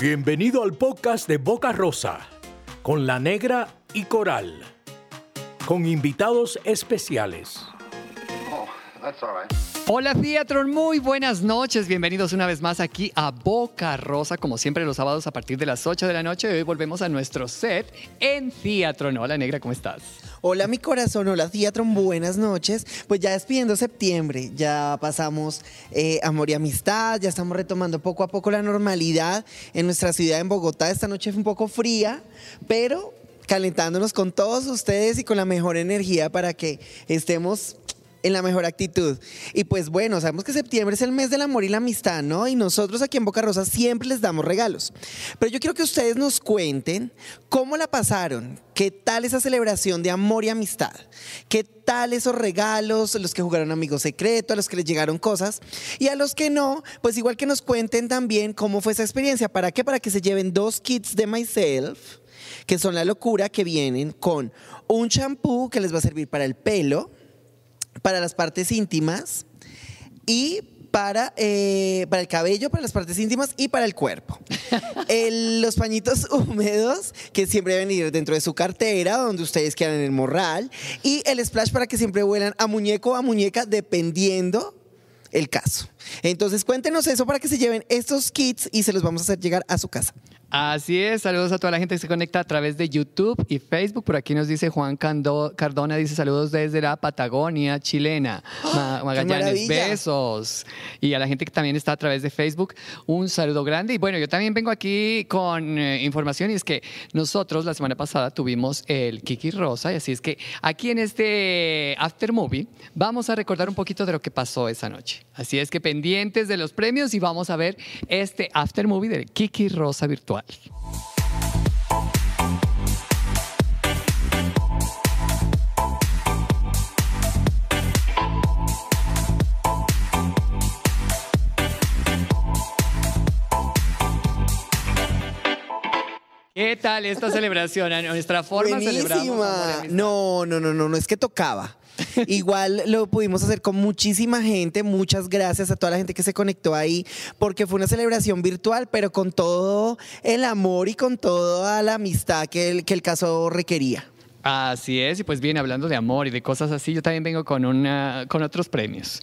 Bienvenido al podcast de Boca Rosa, con la negra y coral, con invitados especiales. Hola Theatron, muy buenas noches. Bienvenidos una vez más aquí a Boca Rosa, como siempre los sábados a partir de las 8 de la noche. Hoy volvemos a nuestro set en Theatron. Hola Negra, ¿cómo estás? Hola mi corazón, hola Theatron, buenas noches. Pues ya despidiendo septiembre, ya pasamos eh, amor y amistad, ya estamos retomando poco a poco la normalidad en nuestra ciudad en Bogotá. Esta noche fue un poco fría, pero calentándonos con todos ustedes y con la mejor energía para que estemos en la mejor actitud. Y pues bueno, sabemos que septiembre es el mes del amor y la amistad, ¿no? Y nosotros aquí en Boca Rosa siempre les damos regalos. Pero yo quiero que ustedes nos cuenten cómo la pasaron, qué tal esa celebración de amor y amistad, qué tal esos regalos, los que jugaron amigos secretos, a los que les llegaron cosas y a los que no, pues igual que nos cuenten también cómo fue esa experiencia. ¿Para qué? Para que se lleven dos kits de Myself que son la locura que vienen con un champú que les va a servir para el pelo, para las partes íntimas y para, eh, para el cabello, para las partes íntimas y para el cuerpo. El- los pañitos húmedos que siempre deben ir dentro de su cartera, donde ustedes quieran en el morral. Y el splash para que siempre vuelan a muñeco o a muñeca, dependiendo el caso. Entonces cuéntenos eso para que se lleven estos kits y se los vamos a hacer llegar a su casa. Así es, saludos a toda la gente que se conecta a través de YouTube y Facebook. Por aquí nos dice Juan Cando- Cardona, dice saludos desde la Patagonia chilena. Ma- Magallanes, besos. Y a la gente que también está a través de Facebook, un saludo grande. Y bueno, yo también vengo aquí con eh, información y es que nosotros la semana pasada tuvimos el Kiki Rosa y así es que aquí en este After Movie vamos a recordar un poquito de lo que pasó esa noche. Así es que pendientes de los premios y vamos a ver este After Movie del Kiki Rosa virtual. ¿Qué tal esta celebración? A nuestra forma celebramos Buenísima. amistad. No, no, no, no, no es que tocaba. Igual lo pudimos hacer con muchísima gente. Muchas gracias a toda la gente que se conectó ahí, porque fue una celebración virtual, pero con todo el amor y con toda la amistad que el, que el caso requería. Así es, y pues bien, hablando de amor y de cosas así, yo también vengo con, una, con otros premios.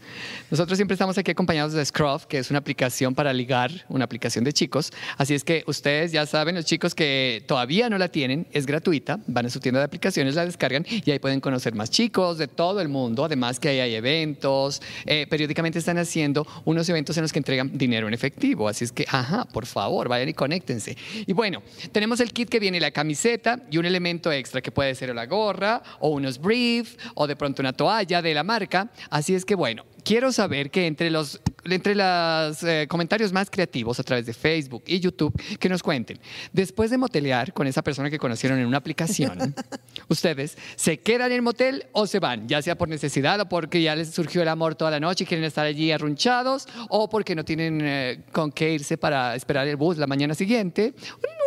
Nosotros siempre estamos aquí acompañados de Scruff, que es una aplicación para ligar, una aplicación de chicos. Así es que ustedes ya saben, los chicos que todavía no la tienen, es gratuita, van a su tienda de aplicaciones, la descargan y ahí pueden conocer más chicos de todo el mundo. Además que ahí hay eventos, eh, periódicamente están haciendo unos eventos en los que entregan dinero en efectivo. Así es que, ajá, por favor, vayan y conéctense. Y bueno, tenemos el kit que viene la camiseta y un elemento extra que puede ser la gorra o unos briefs o de pronto una toalla de la marca. Así es que bueno, quiero saber que entre los entre los eh, comentarios más creativos a través de Facebook y YouTube, que nos cuenten, después de motelear con esa persona que conocieron en una aplicación, ustedes se quedan en el motel o se van, ya sea por necesidad o porque ya les surgió el amor toda la noche y quieren estar allí arrunchados o porque no tienen eh, con qué irse para esperar el bus la mañana siguiente.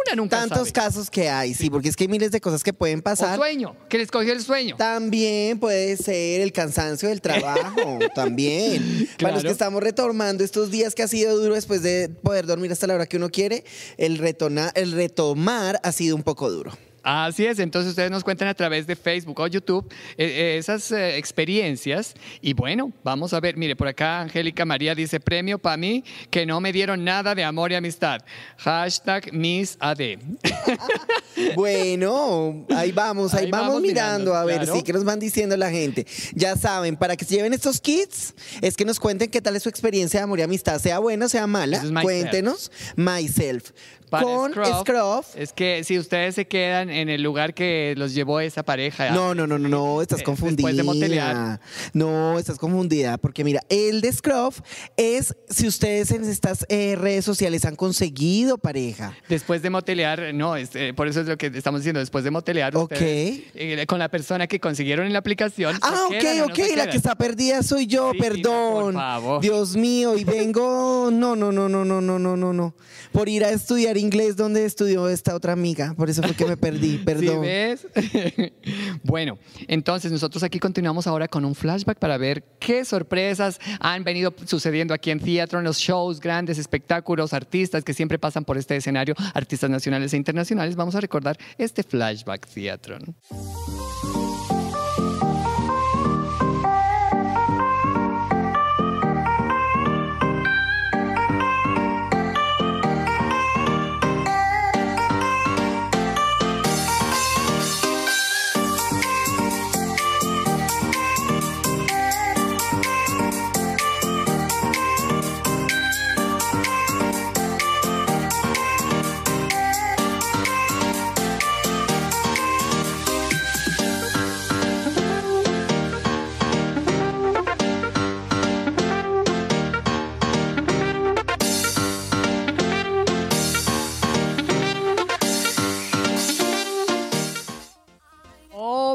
Una nunca Tantos sabe. casos que hay, sí, porque es que hay miles de cosas que pueden O pasar. sueño, que les cogió el sueño. También puede ser el cansancio del trabajo, también. Para los que estamos retomando estos días que ha sido duro después de poder dormir hasta la hora que uno quiere, el, el retomar ha sido un poco duro. Así es, entonces ustedes nos cuentan a través de Facebook o YouTube eh, eh, esas eh, experiencias y bueno, vamos a ver, mire, por acá Angélica María dice premio para mí que no me dieron nada de amor y amistad. Hashtag Miss AD. Bueno, ahí vamos, ahí, Ahí vamos, vamos mirando, mirando, a ver, claro. sí, que nos van diciendo la gente. Ya saben, para que se lleven estos kits, es que nos cuenten qué tal es su experiencia de amor y amistad, sea buena o sea mala. Cuéntenos, myself. Para con Scruff, Scruff. Es que si ustedes se quedan en el lugar que los llevó esa pareja. No, no, no, no, no, estás Eh, confundida. después de motelear. No, estás confundida, porque mira, el de Scruff es si ustedes en estas eh, redes sociales han conseguido pareja. Después de motelear, no, es, eh, por eso es lo que estamos diciendo, después de motelear Ok. ustedes, eh, con la persona que consiguieron en la aplicación. ¿se Ah, quedan ok, no ok, la quedan? que está perdida soy yo, Sí, perdón. por favor. Dios mío, y vengo, no, no, no, no, no, no, no, no, no, por ir a estudiar inglés donde estudió esta otra amiga, por eso fue que me perdí. Perdí, ¿Sí perdón. ves? bueno, entonces nosotros aquí continuamos ahora con un flashback para ver qué sorpresas han venido sucediendo aquí en Theatron, los shows, grandes espectáculos, artistas que siempre pasan por este escenario, artistas nacionales e internacionales. Vamos a recordar este flashback Theatron.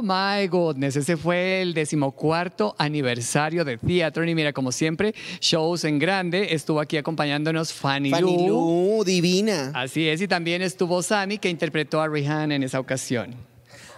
My goodness, ese fue el decimocuarto aniversario de Theatron y mira, como siempre, shows en grande. Estuvo aquí acompañándonos Fanny, Fanny Lu. Lu, divina. Así es, y también estuvo Sammy que interpretó a Rihanna en esa ocasión.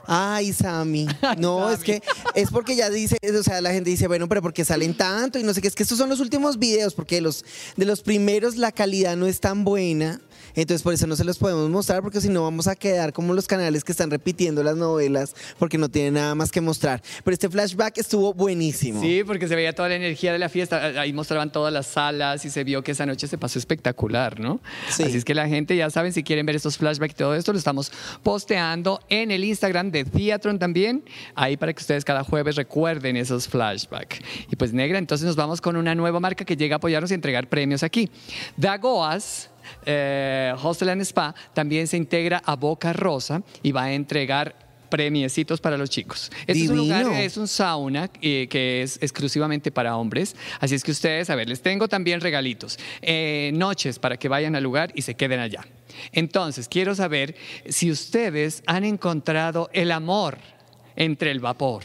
Ay, Sammy. No, es que es porque ya dice, o sea, la gente dice, bueno, pero porque salen tanto y no sé qué, es que estos son los últimos videos, porque de los, de los primeros la calidad no es tan buena. Entonces por eso no se los podemos mostrar porque si no vamos a quedar como los canales que están repitiendo las novelas porque no tienen nada más que mostrar. Pero este flashback estuvo buenísimo. Sí, porque se veía toda la energía de la fiesta. Ahí mostraban todas las salas y se vio que esa noche se pasó espectacular, ¿no? Sí. Así es que la gente, ya saben, si quieren ver estos flashbacks y todo esto, lo estamos posteando en el Instagram de Theatron también. Ahí para que ustedes cada jueves recuerden esos flashbacks. Y pues, negra, entonces nos vamos con una nueva marca que llega a apoyarnos y entregar premios aquí. Dagoas. Eh, Hostel and Spa también se integra a Boca Rosa y va a entregar premiecitos para los chicos. Este es un lugar, es un sauna eh, que es exclusivamente para hombres. Así es que ustedes, a ver, les tengo también regalitos. Eh, noches para que vayan al lugar y se queden allá. Entonces, quiero saber si ustedes han encontrado el amor entre el vapor.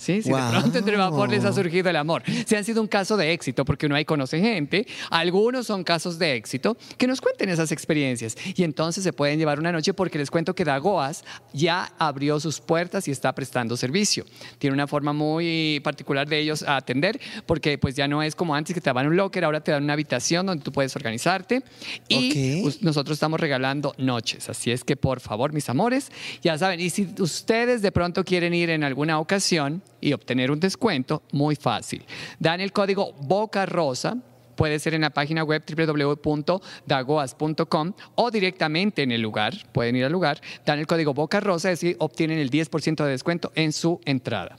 Sí, si de pronto entre vapor les ha surgido el amor. Si han sido un caso de éxito, porque uno ahí conoce gente, algunos son casos de éxito, que nos cuenten esas experiencias. Y entonces se pueden llevar una noche porque les cuento que Dagoas ya abrió sus puertas y está prestando servicio. Tiene una forma muy particular de ellos a atender, porque pues ya no es como antes que te daban un locker, ahora te dan una habitación donde tú puedes organizarte. Y Ok. us- nosotros estamos regalando noches. Así es que por favor, mis amores, ya saben, y si ustedes de pronto quieren ir en alguna ocasión y obtener un descuento, muy fácil. Dan el código Boca Rosa. Puede ser en la página web www.dagoas.com o directamente en el lugar. Pueden ir al lugar, dan el código Boca Rosa y así obtienen el 10% de descuento en su entrada.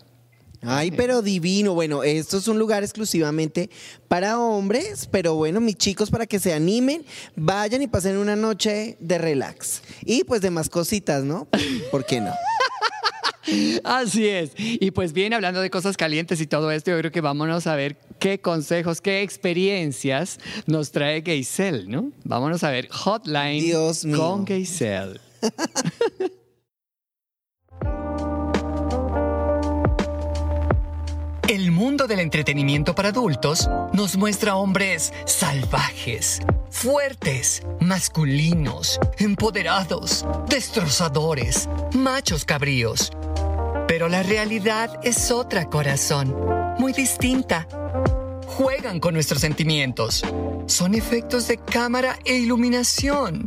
Ay, pero divino. Bueno, esto es un lugar exclusivamente para hombres, pero bueno, mis chicos, para que se animen, vayan y pasen una noche de relax. Y pues de más cositas, ¿no? ¿Por qué no? Así es. Y pues bien, hablando de cosas calientes y todo esto, yo creo que vámonos a ver qué consejos, qué experiencias nos trae Geisel, ¿no? Vámonos a ver Hotline Dios con Geisel. El mundo del entretenimiento para adultos nos muestra hombres salvajes, fuertes, masculinos, empoderados, destrozadores, machos cabríos. Pero la realidad es otra, corazón, muy distinta. Juegan con nuestros sentimientos. Son efectos de cámara e iluminación.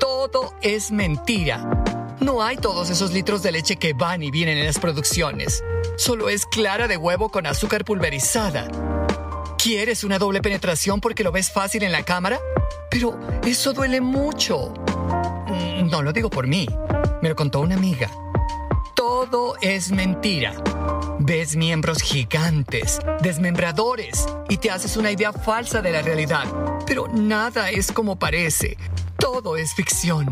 Todo es mentira. No hay todos esos litros de leche que van y vienen en las producciones. Solo es clara de huevo con azúcar pulverizada. ¿Quieres una doble penetración porque lo ves fácil en la cámara? Pero eso duele mucho. Mm, No lo digo por mí. Me lo contó una amiga. Todo es mentira. Ves miembros gigantes, desmembradores, y te haces una idea falsa de la realidad. Pero nada es como parece. Todo es ficción.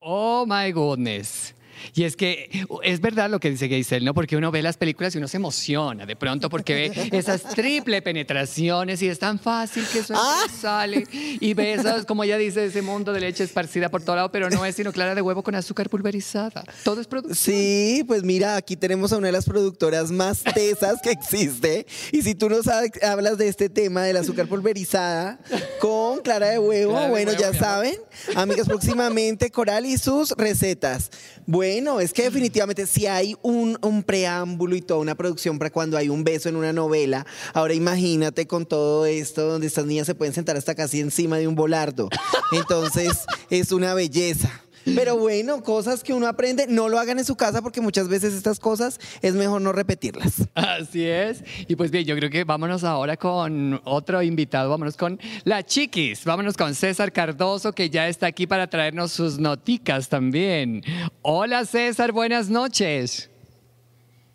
Oh my goodness. Y es que es verdad lo que dice Geisel, ¿no? Porque uno ve las películas y uno se emociona de pronto porque ve esas triple penetraciones y es tan fácil que eso Ah. sale. Y ve esas, como ella dice, ese mundo de leche esparcida por todo lado, pero no es sino clara de huevo con azúcar pulverizada. Todo es producto. Sí, pues mira, aquí tenemos a una de las productoras más tesas que existe. Y si tú no sabes, hablas de este tema del azúcar pulverizada con clara de huevo, Clara de bueno, huevo, ya saben, amigas, próximamente Coral y sus recetas. Bueno, es que definitivamente si hay un, un preámbulo y toda una producción para cuando hay un beso en una novela, ahora imagínate con todo esto donde estas niñas se pueden sentar hasta casi encima de un volardo. Entonces, es una belleza. Pero bueno, cosas que uno aprende, no lo hagan en su casa porque muchas veces estas cosas es mejor no repetirlas. Así es. Y pues bien, yo creo que vámonos ahora con otro invitado. Vámonos con la Chiquis. Vámonos con César Cardoso, que ya está aquí para traernos sus noticas también. Hola César, buenas noches.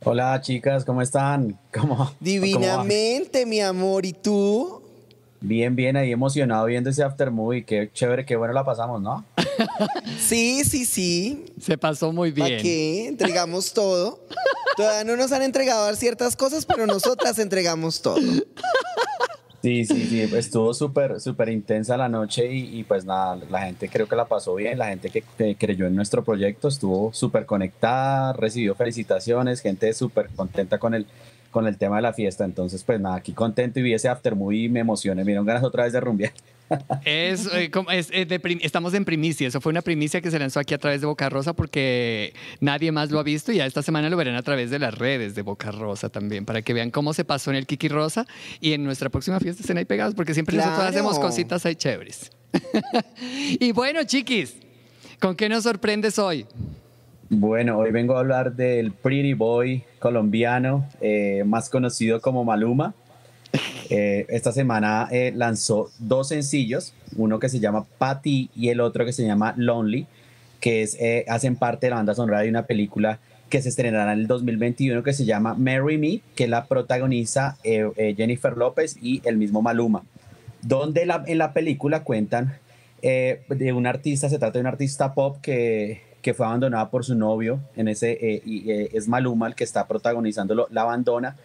Hola chicas, ¿cómo están? ¿Cómo? Divinamente, mi amor, ¿y tú? Bien, bien, ahí emocionado viendo ese after movie. Qué chévere, qué bueno la pasamos, ¿no? Sí, sí, sí. Se pasó muy ¿Para bien. qué? Entregamos todo. Todavía no nos han entregado ciertas cosas, pero nosotras entregamos todo. Sí, sí, sí, estuvo súper, súper intensa la noche y, y, pues nada, la gente creo que la pasó bien, la gente que, que creyó en nuestro proyecto estuvo súper conectada, recibió felicitaciones, gente súper contenta con el, con el tema de la fiesta, entonces pues nada, aquí contento y vi ese after movie y me emocioné, me dieron ganas otra vez de rumbear. Es, eh, es- es de prim- estamos en primicia. Eso fue una primicia que se lanzó aquí a través de Boca Rosa porque nadie más lo ha visto y ya esta semana lo verán a través de las redes de Boca Rosa también para que vean cómo se pasó en el Kiki Rosa y en nuestra próxima fiesta estén ahí pegados porque siempre nosotros Claro. hacemos cositas ahí chéveres. y bueno, chiquis, ¿con qué nos sorprendes hoy? Bueno, hoy vengo a hablar del Pretty Boy colombiano, eh, más conocido como Maluma. Eh, esta semana eh, lanzó dos sencillos, uno que se llama Patty y el otro que se llama Lonely, que hacen parte de la banda sonora de una película que se estrenará en el 2021 que se llama Marry Me, que la protagoniza Jennifer López y el mismo Maluma, donde en la película cuentan de un artista, se trata de un artista pop que, que fue abandonada por su novio, en ese, eh, y, eh, es Maluma el que está protagonizándolo, la abandona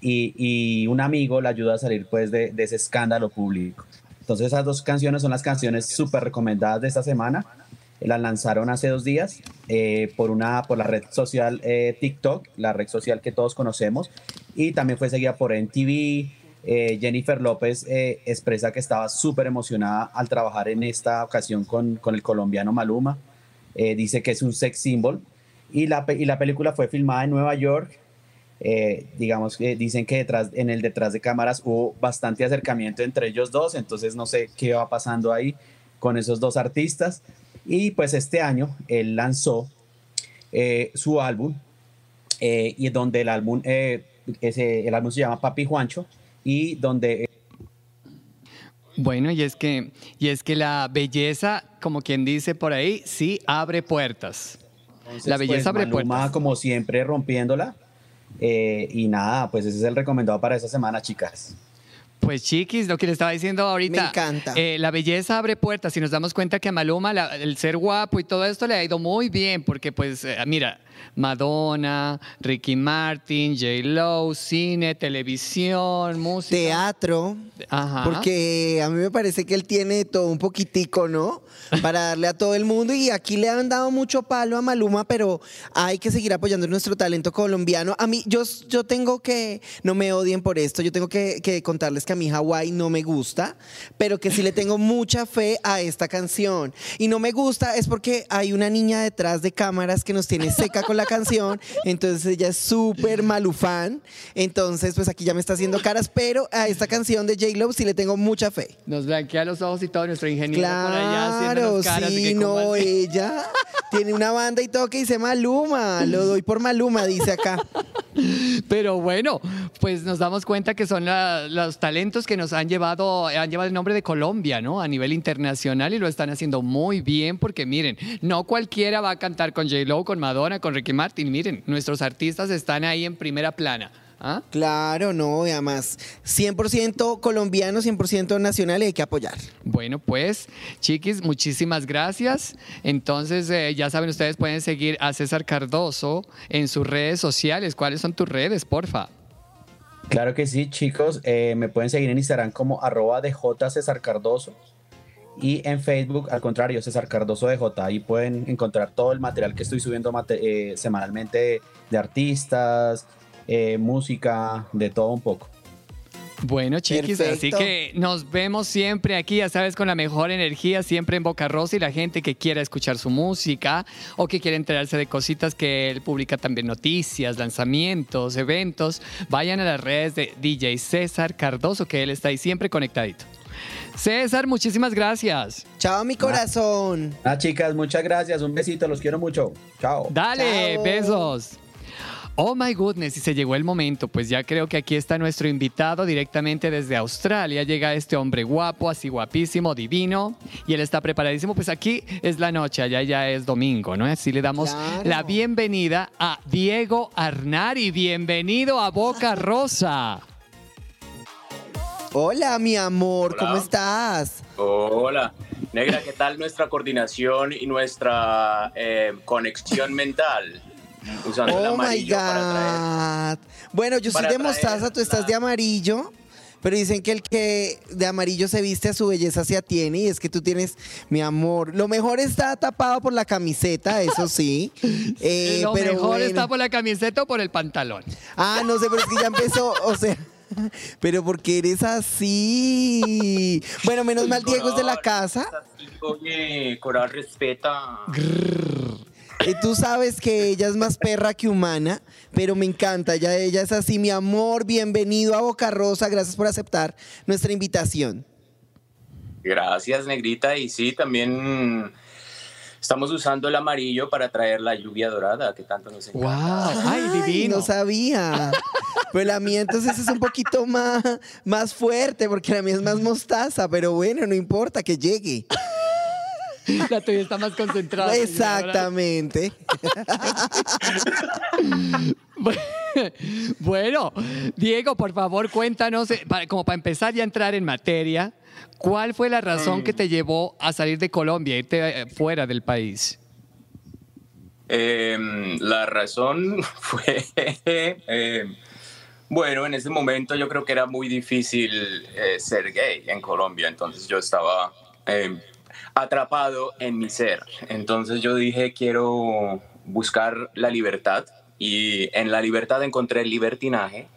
y, y un amigo la ayuda a salir pues de, de ese escándalo público. Entonces esas dos canciones son las canciones súper recomendadas de esta semana. Las lanzaron hace dos días eh, por, una, por la red social eh, TikTok, la red social que todos conocemos, y también fue seguida por NTV. Eh, Jennifer López eh, expresa que estaba súper emocionada al trabajar en esta ocasión con, con el colombiano Maluma. Eh, dice que es un sex symbol. Y la, y la película fue filmada en Nueva York eh, digamos que dicen que detrás, en el detrás de cámaras hubo bastante acercamiento entre ellos dos, entonces no sé qué va pasando ahí con esos dos artistas. Y pues este año él lanzó eh, su álbum, y donde el álbum, ese, el álbum se llama Papi Juancho, y donde Bueno, y es que, y es que la belleza, como quien dice por ahí, sí abre puertas. Entonces, La belleza abre Maluma, puertas. como siempre, rompiéndola. Eh, y nada, pues ese es el recomendado para esta semana, chicas. Pues chiquis, lo que le estaba diciendo ahorita. Me encanta. eh, la belleza abre puertas y nos damos cuenta que a Maluma la- el ser guapo y todo esto le ha ido muy bien porque pues eh, mira, Madonna, Ricky Martin, J. Lo, cine, televisión, música. Teatro. Ajá. Porque a mí me parece que él tiene todo un poquitico, ¿no? Para darle a todo el mundo. Y aquí le han dado mucho palo a Maluma, pero hay que seguir apoyando nuestro talento colombiano. A mí, yo, yo tengo que, no me odien por esto, yo tengo que, que contarles que a mí Hawái no me gusta, pero que sí le tengo mucha fe a esta canción. Y no me gusta es porque hay una niña detrás de cámaras que nos tiene seca con la canción. Entonces ella es súper malufán. Entonces, pues aquí ya me está haciendo caras, pero a esta canción de J-Lo sí le tengo mucha fe. Nos blanquea los ojos y todo nuestro ingeniero por allá Claro, haciéndonos caras sí, que no, ella tiene una banda y todo que dice Maluma, lo doy por Maluma, dice acá. Pero bueno, pues nos damos cuenta que son la- los talentos que nos han llevado, han llevado el nombre de Colombia, ¿no? A nivel internacional y lo están haciendo muy bien porque miren, no cualquiera va a cantar con J-Lo, con Madonna, con Ricky Martin. Miren, nuestros artistas están ahí en primera plana. ¿ah? Claro, no, y además 100% colombiano, 100% nacional y hay que apoyar. Bueno, pues, chiquis, muchísimas gracias. Entonces, eh, ya saben, ustedes pueden seguir a César Cardoso en sus redes sociales. ¿Cuáles son tus redes, porfa? Claro que sí, chicos. eh, me pueden seguir en Instagram como arroba de J César Cardoso. Y en Facebook, al contrario, César Cardoso de J. Ahí pueden encontrar todo el material que estoy subiendo eh, semanalmente de artistas, eh, música, de todo un poco. Bueno, chiquis, así que nos vemos siempre aquí, ya sabes, con la mejor energía, siempre en Boca Rosa y la gente que quiera escuchar su música o que quiera enterarse de cositas que él publica también noticias, lanzamientos, eventos, vayan a las redes de DJ César Cardoso, que él está ahí siempre conectadito. César, muchísimas gracias. Chao, mi corazón. Ah, chicas, muchas gracias. Un besito, los quiero mucho. Chao. Dale, Chao. besos. Oh my goodness, y se llegó el momento, pues ya creo que aquí está nuestro invitado directamente desde Australia. Llega este hombre guapo, así guapísimo, divino, y él está preparadísimo. Pues aquí es la noche, allá ya es domingo, ¿no? Así le damos Claro. la bienvenida a Diego Arnari. Bienvenido a Boca Rosa. Hola, mi amor, Hola. ¿cómo estás? Hola, Negra, ¿qué tal nuestra coordinación y nuestra eh, conexión mental? Usando el Oh my amarillo para traer. God. Bueno, yo soy de mostaza, tú estás la- de amarillo. Pero dicen que el que de amarillo se viste a su belleza se atiene y es que tú tienes, mi amor, lo mejor está tapado por la camiseta, eso sí. Eh, Lo pero mejor bueno. está por la camiseta o por el pantalón. Ah, no sé, pero es que ya empezó, o sea, pero porque eres así. Bueno, menos mal Diego es de la casa. Oye, Coral respeta. Y tú sabes que ella es más perra que humana, pero me encanta. Ella, ella es así, mi amor. Bienvenido a Boca Rosa. Gracias por aceptar nuestra invitación. Gracias, Negrita. Y sí, también estamos usando el amarillo para traer la lluvia dorada, que tanto nos encanta. ¡Wow! ¡Ay, divino! No sabía. Pero la mía entonces es un poquito más, más fuerte, porque la mía es más mostaza. Pero bueno, no importa que llegue. La tuya está más concentrada. Exactamente. Bueno, Diego, por favor, cuéntanos, eh, para- como para empezar ya a entrar en materia, ¿cuál fue la razón que te llevó a salir de Colombia, irte eh, fuera del país? Eh, la razón fue, eh, bueno, en ese momento yo creo que era muy difícil eh, ser gay en Colombia, entonces yo estaba eh, atrapado en mi ser. Entonces yo dije, quiero buscar la libertad y en la libertad encontré el libertinaje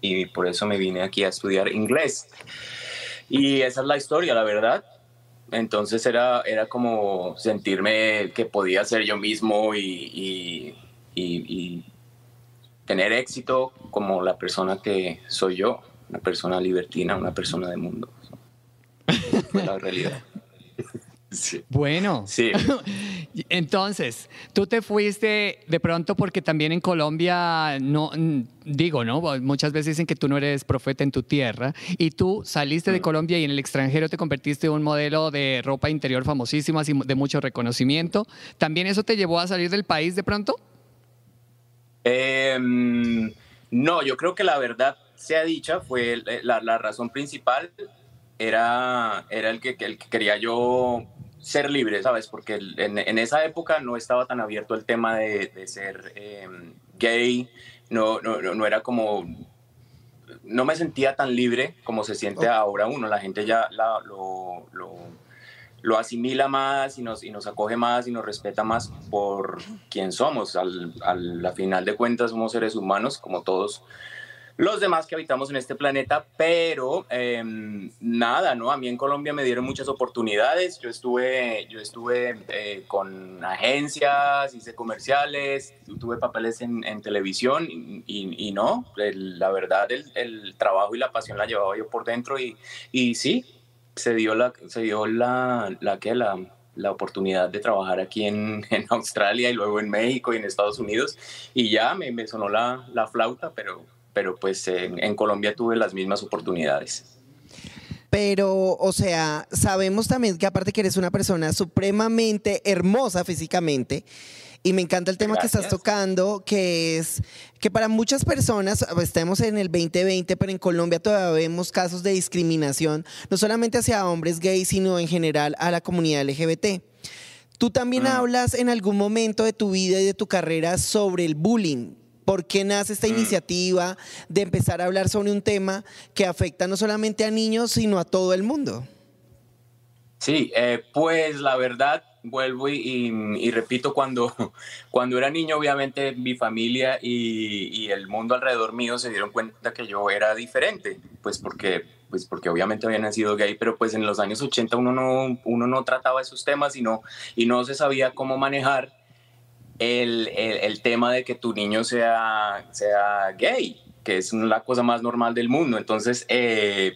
y por eso me vine aquí a estudiar inglés. Y esa es la historia, la verdad. Entonces era, era como sentirme que podía ser yo mismo y, tener éxito como la persona que soy yo, una persona libertina, una persona de mundo. La realidad. Sí. Bueno, Sí. entonces, tú te fuiste de pronto porque también en Colombia, no mm, digo, ¿no? Muchas veces dicen que tú no eres profeta en tu tierra y tú saliste de Colombia y en el extranjero te convertiste en un modelo de ropa interior famosísimo, así de mucho reconocimiento. ¿También eso te llevó a salir del país de pronto? Em, no, yo creo que la verdad sea dicha, fue el- la, la razón principal era, era el, que, el que quería yo ser libre, ¿sabes? Porque en, en esa época no estaba tan abierto el tema de, de ser em, gay, no, no, no, era como... No me sentía tan libre como se siente ahora uno, la gente ya la- lo, lo, lo asimila más y nos, y nos acoge más y nos respeta más por quién somos. Al, al- a la final de cuentas somos seres humanos como todos los demás que habitamos en este planeta, pero em, nada, ¿no? A mí en Colombia me dieron muchas oportunidades. Yo estuve, yo estuve eh, con agencias, hice comerciales, tuve papeles en, en televisión y, y- y no, el- la verdad el, el trabajo y la pasión la llevaba yo por dentro y, y sí, se dio la, se dio la, la, que la, la oportunidad de trabajar aquí en, en Australia y luego en México y en Estados Unidos y ya me, me sonó la, la flauta, pero, pero pues en, en Colombia tuve las mismas oportunidades. pero, o sea, sabemos también que aparte que eres una persona supremamente hermosa físicamente, y me encanta el tema que estás tocando, que es que para muchas personas, estamos en el 2020, pero en Colombia todavía vemos casos de discriminación, no solamente hacia hombres gays, sino en general a la comunidad LGBT. Tú también mm. hablas en algún momento de tu vida y de tu carrera sobre el bullying. ¿Por qué nace esta mm. iniciativa de empezar a hablar sobre un tema que afecta no solamente a niños, sino a todo el mundo? Sí, eh, pues la verdad, vuelvo y, repito, cuando, cuando era niño, obviamente mi familia y, y, el mundo alrededor mío se dieron cuenta que yo era diferente, pues porque, pues porque obviamente había nacido gay, pero pues en los años 80 uno no, uno no trataba esos temas y no, y no se sabía cómo manejar el, el, tema de que tu niño sea, sea gay, que es la cosa más normal del mundo. Entonces, eh,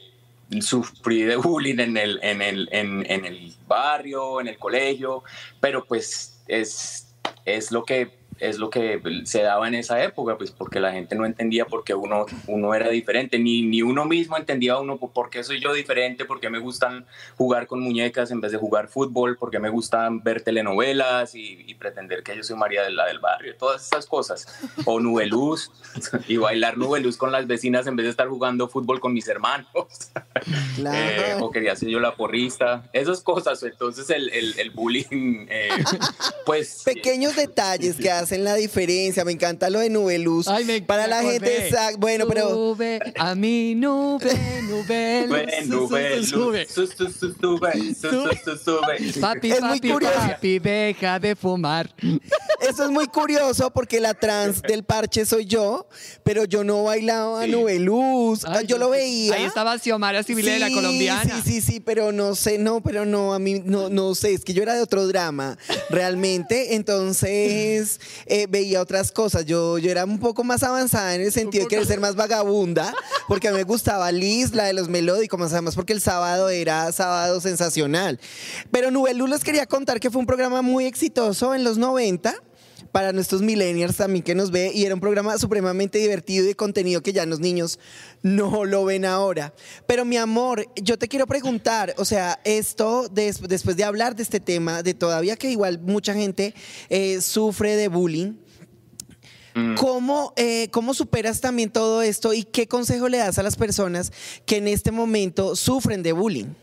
sufrí de bullying en el, en, el, en, en el barrio, en el colegio, pero pues es, es lo que es lo que se daba en esa época, pues porque la gente no entendía por qué uno, uno era diferente, ni, ni uno mismo entendía uno por qué soy yo diferente, por qué me gustan jugar con muñecas en vez de jugar fútbol, por qué me gustan ver telenovelas y, pretender que yo soy María de la del barrio, todas esas cosas. O nubeluz, y bailar nubeluz con las vecinas en vez de estar jugando fútbol con mis hermanos. Eh, o quería ser yo la porrista, esas cosas. Entonces el, el, bullying, eh, pues... Pequeños detalles que hacen hacen la diferencia. Me encanta lo de nube luz. Para la gente, bueno, pero. Nube, a mi nube, nube, nube, nube. Papi, papi, papi, deja de fumar. Eso es muy curioso porque la trans del parche soy yo, pero yo no bailaba a nube luz. yo lo veía. Ahí estaba Xiomara Civile de la colombiana. Sí, sí, sí, pero no sé, no, pero no, a mí no, no sé, es que yo era de otro drama, realmente. Entonces, eh, veía otras cosas. Yo, yo era un poco más avanzada en el sentido de querer ser más vagabunda, porque a mí me gustaba Liz, la de los melódicos, más además porque el sábado era sábado sensacional. Pero Nubelú les quería contar que fue un programa muy exitoso en los 90 para nuestros millennials también que nos ve y era un programa supremamente divertido y de contenido que ya los niños no lo ven ahora. Pero mi amor, yo te quiero preguntar, o sea, esto después de hablar de este tema, de todavía que igual mucha gente eh, sufre de bullying, mm. ¿Cómo, eh, ¿Cómo superas también todo esto y qué consejo le das a las personas que en este momento sufren de bullying?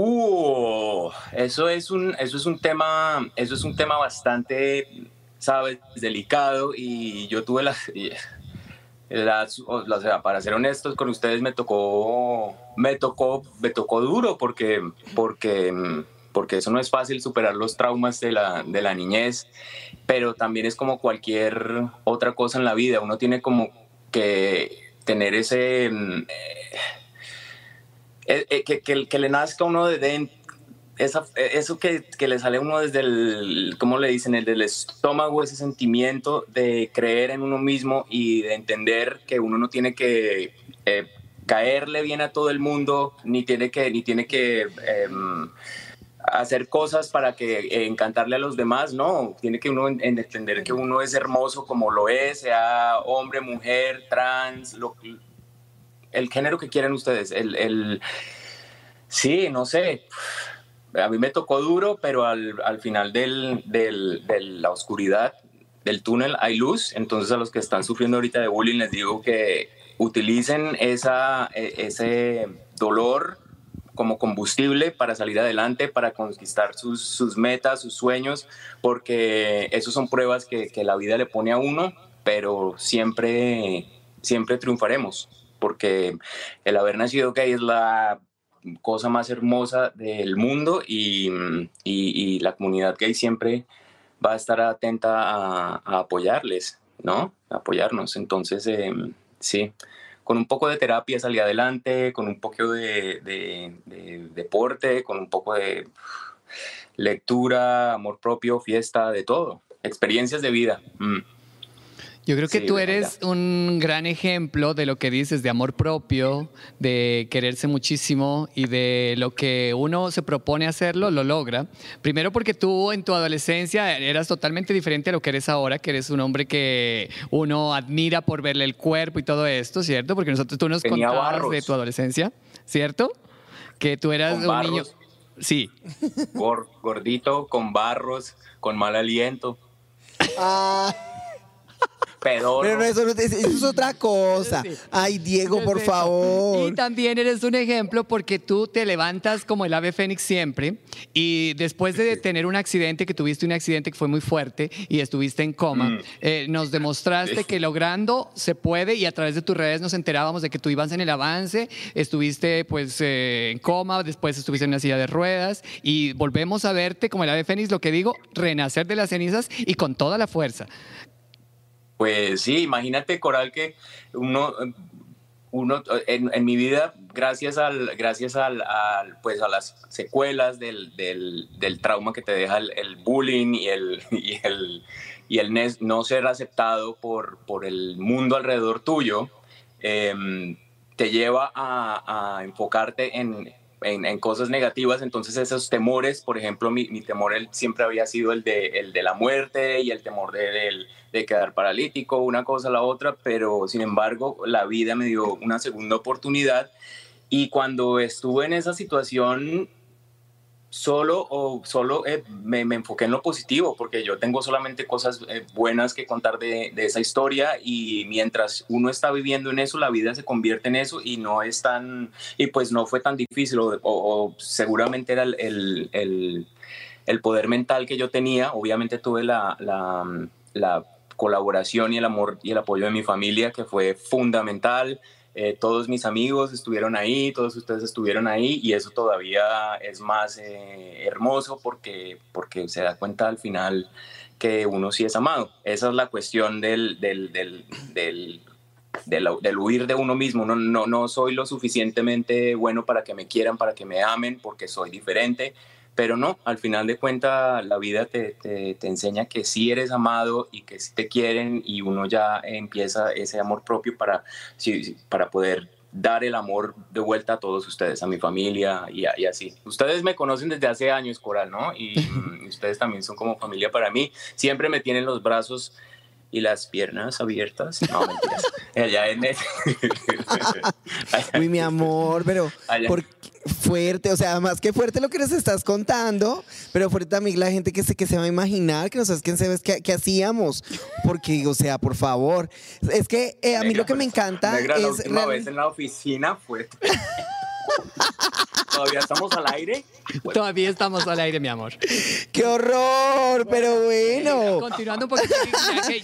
Uh, eso es un, eso es un tema, eso es un tema bastante, sabes, delicado y yo tuve las, las, sea, para ser honestos con ustedes me tocó, me tocó, me tocó duro porque, porque, porque eso no es fácil superar los traumas de la, de la niñez, pero también es como cualquier otra cosa en la vida, uno tiene como que tener ese eh, eh, que, que, le nazca uno de dentro, esa, eso que, que, le sale a uno desde el, ¿cómo le dicen? El del estómago, ese sentimiento de creer en uno mismo y de entender que uno no tiene que eh, caerle bien a todo el mundo, ni tiene que, ni tiene que em, hacer cosas para que encantarle a los demás, no, tiene que uno entender que uno es hermoso como lo es, sea hombre, mujer, trans, lo, el género que quieran ustedes. El, el, sí, no sé. A mí me tocó duro, pero al, al final del, del, de la oscuridad del túnel hay luz. Entonces a los que están sufriendo ahorita de bullying les digo que utilicen esa, e, ese dolor como combustible para salir adelante, para conquistar sus, sus metas, sus sueños, porque eso son pruebas que, que la vida le pone a uno, pero siempre, siempre triunfaremos porque el haber nacido gay es la cosa más hermosa del mundo y, y, la comunidad gay siempre va a estar atenta a, apoyarles, ¿no? A apoyarnos. Entonces, em, sí, con un poco de terapia salir adelante, con un poco de, de, deporte, con un poco de lectura, amor propio, fiesta, de todo, experiencias de vida. Mm. Yo creo que tú eres un gran ejemplo de lo que dices de amor propio, de quererse muchísimo y de lo que uno se propone hacerlo, lo logra. Primero porque tú en tu adolescencia eras totalmente diferente a lo que eres ahora, que eres un hombre que uno admira por verle el cuerpo y todo esto, ¿cierto? Porque nosotros tú nos contabas de tu adolescencia, ¿cierto? Que tú eras un niño... Sí. Gordito, con barros, con mal aliento. Ah. Pero eso, es otra cosa. Ay, Diego, por favor. Y también eres un ejemplo porque tú te levantas como el ave fénix siempre y después de tener un accidente, que tuviste un accidente que fue muy fuerte y estuviste en coma, mm. eh, nos demostraste que logrando se puede y a través de tus redes nos enterábamos de que tú ibas en el avance, estuviste pues eh, en coma, después estuviste en una silla de ruedas y volvemos a verte como el ave fénix, lo que digo, renacer de las cenizas y con toda la fuerza. Pues sí, imagínate, Coral, que uno, uno en, mi vida, gracias al, gracias al, pues a las secuelas del, trauma que te deja el, bullying y el, y el, y el no ser aceptado por, por el mundo alrededor tuyo, em, te lleva a, enfocarte en, en, cosas negativas, entonces esos temores, por ejemplo, mi, mi temor siempre había sido el de, el de la muerte y el temor de, de, quedar paralítico, una cosa a la otra, pero sin embargo la vida me dio una segunda oportunidad y cuando estuve en esa situación solo o solo eh, me, enfoqué en lo positivo porque yo tengo solamente cosas eh, buenas que contar de, esa historia y mientras uno está viviendo en eso la vida se convierte en eso y no es tan y pues no fue tan difícil o, seguramente era el, el, el, poder mental que yo tenía. Obviamente tuve la, la colaboración y el amor y el apoyo de mi familia que fue fundamental eh, todos mis amigos estuvieron ahí, todos ustedes estuvieron ahí y eso todavía es más eh, hermoso porque, porque se da cuenta al final que uno sí es amado. Esa es la cuestión del, del, del, del del, huir de uno mismo. No, no, no soy lo suficientemente bueno para que me quieran, para que me amen, porque soy diferente. Pero no, al final de cuentas la vida te, te, enseña que sí eres amado y que sí te quieren y uno ya empieza ese amor propio para, para poder dar el amor de vuelta a todos ustedes, a mi familia y, y, así. Ustedes me conocen desde hace años, Coral, ¿no? Y, ustedes también son como familia para mí. Siempre me tienen los brazos y las piernas abiertas. No, mentiras. Allá en Uy, mi amor, pero fuerte, o sea, más que fuerte lo que nos estás contando, pero fuerte también la gente que se, que se va a imaginar, que no sabes quién se ve, qué, hacíamos. Porque, o sea, por favor. Es que eh, a mí lo que me encanta es. La última vez en la oficina fue. ¿Todavía estamos al aire? Todavía estamos al aire, mi amor. ¡Qué horror! Pero bueno. Continuando un poquito,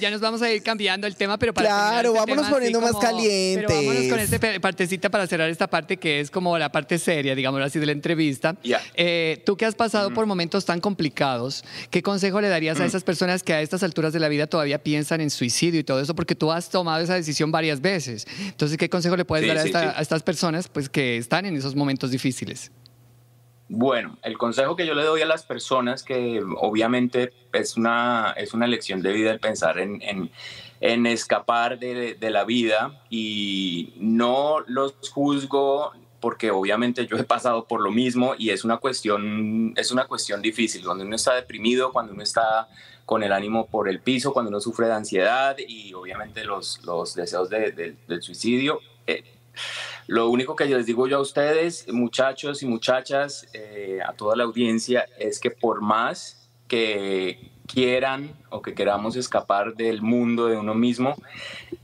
ya, nos vamos a ir cambiando el tema, pero para Claro, este vámonos poniendo más caliente. Pero vámonos con esta partecita para cerrar esta parte que es como la parte seria, digamos así, de la entrevista. Eh, tú que has pasado por momentos tan complicados, ¿qué consejo le darías a esas personas que a estas alturas de la vida todavía piensan en suicidio y todo eso? Porque tú has tomado esa decisión varias veces. Entonces, ¿qué consejo le puedes dar a, a estas personas pues, que están en esos momentos difíciles? Bueno, el consejo que yo le doy a las personas, que obviamente es una, es una lección de vida el pensar en, en, escapar de, de, la vida y no los juzgo porque obviamente yo he pasado por lo mismo y es una cuestión, es una cuestión difícil, cuando uno está deprimido, cuando uno está con el ánimo por el piso, cuando uno sufre de ansiedad y obviamente los, los deseos de, del suicidio. Eh, lo único que les digo yo a ustedes, muchachos y muchachas, eh, a toda la audiencia, es que por más que quieran o que queramos escapar del mundo de uno mismo,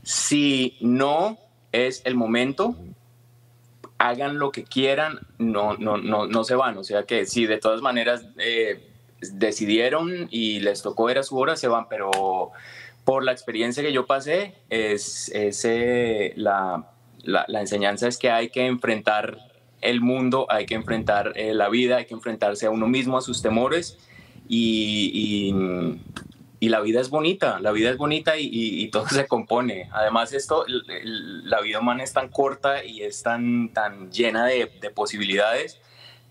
si no es el momento, hagan lo que quieran, no, no, no, no se van. O sea que si de todas maneras eh, decidieron y les tocó, era su hora, se van, pero por la experiencia que yo pasé, es, es la la, enseñanza es que hay que enfrentar el mundo, hay que enfrentar eh, la vida, hay que enfrentarse a uno mismo, a sus temores y, y, la vida es bonita, la vida es bonita y, todo se compone. Además esto, la vida humana es tan corta y es tan, tan llena de, posibilidades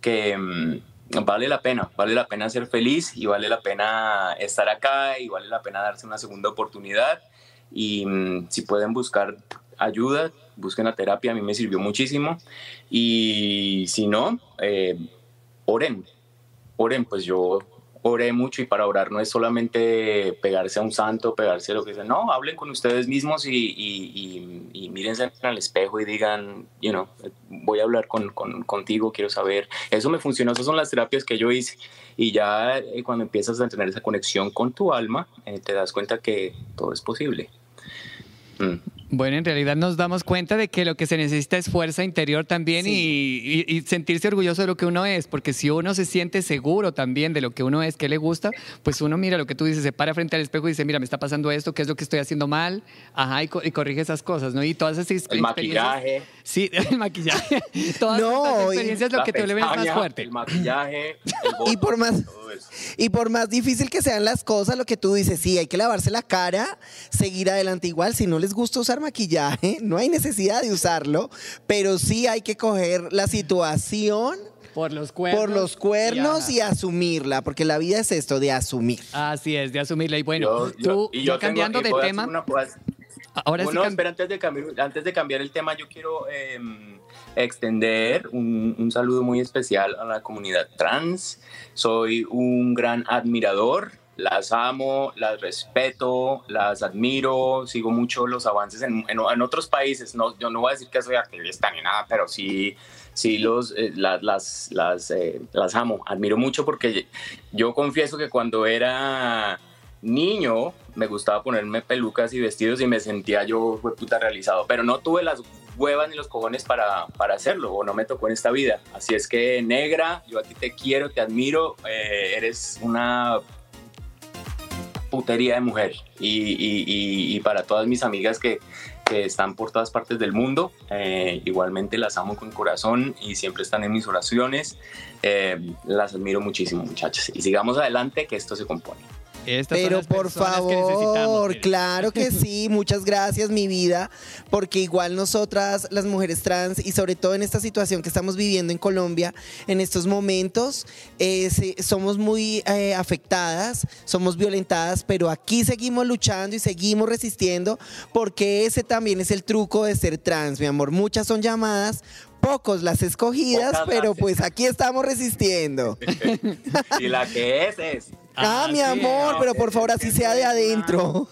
que mm, vale la pena, vale la pena ser feliz y vale la pena estar acá y vale la pena darse una segunda oportunidad y mm, si pueden buscar ayuda, busquen la terapia, a mí me sirvió muchísimo. Y si no, eh, oren, oren, pues yo oré mucho y para orar no es solamente pegarse a un santo, pegarse a lo que sea, no, hablen con ustedes mismos y, y, y, mírense al espejo y digan, you know, voy a hablar con, con, contigo, quiero saber. Eso me funcionó, esas son las terapias que yo hice y ya eh, cuando empiezas a tener esa conexión con tu alma, eh, te das cuenta que todo es posible. Mm. Bueno, en realidad nos damos cuenta de que lo que se necesita es fuerza interior también y, sentirse orgulloso de lo que uno es, porque si uno se siente seguro también de lo que uno es, que le gusta, pues uno mira lo que tú dices, se para frente al espejo y dice, mira, me está pasando esto, ¿qué es lo que estoy haciendo mal? Ajá, y, corrige esas cosas, ¿no? Y todas esas experiencias. El maquillaje. Sí, el maquillaje. todas esas experiencias lo que te vuelven más fuerte. El maquillaje. y por más y por más difícil que sean las cosas, lo que tú dices, sí, hay que lavarse la cara, seguir adelante igual. Si no les gusta usar maquillaje, no hay necesidad de usarlo, pero sí hay que coger la situación. Por los cuernos. Por los cuernos y, asumirla, porque la vida es esto, de asumir. Así es, de asumirla. Y bueno, tú, y yo cambiando de tema. ahora bueno, sí espera, antes de, cambiar, antes de cambiar el tema, yo quiero em, extender un, un, saludo muy especial a la comunidad trans. Soy un gran admirador, las amo, las respeto, las admiro, sigo mucho los avances en, en, otros países. No, yo no voy a decir que soy activista ni nada, pero sí, sí los, eh, las, las, las, eh, las amo, admiro mucho porque yo confieso que cuando era niño me gustaba ponerme pelucas y vestidos y me sentía yo puta realizado, pero no tuve las huevas ni los cojones para, para hacerlo o no me tocó en esta vida. Así es que negra, yo a ti te quiero, te admiro, eh, eres una putería de mujer y, para todas mis amigas que, que están por todas partes del mundo, eh, igualmente las amo con corazón y siempre están en mis oraciones. Eh, las admiro muchísimo muchachas y sigamos adelante que esto se compone. Pero por favor, claro que sí, muchas gracias mi vida, porque igual nosotras, las mujeres trans, y sobre todo en esta situación que estamos viviendo en Colombia, en estos momentos, eh, somos muy eh, afectadas, somos violentadas, pero aquí seguimos luchando y seguimos resistiendo, porque ese también es el truco de ser trans, mi amor. Muchas son llamadas, pocos las escogidas, pero pues aquí estamos resistiendo. y la que es es. Ah, mi amor, pero por favor así sea de adentro.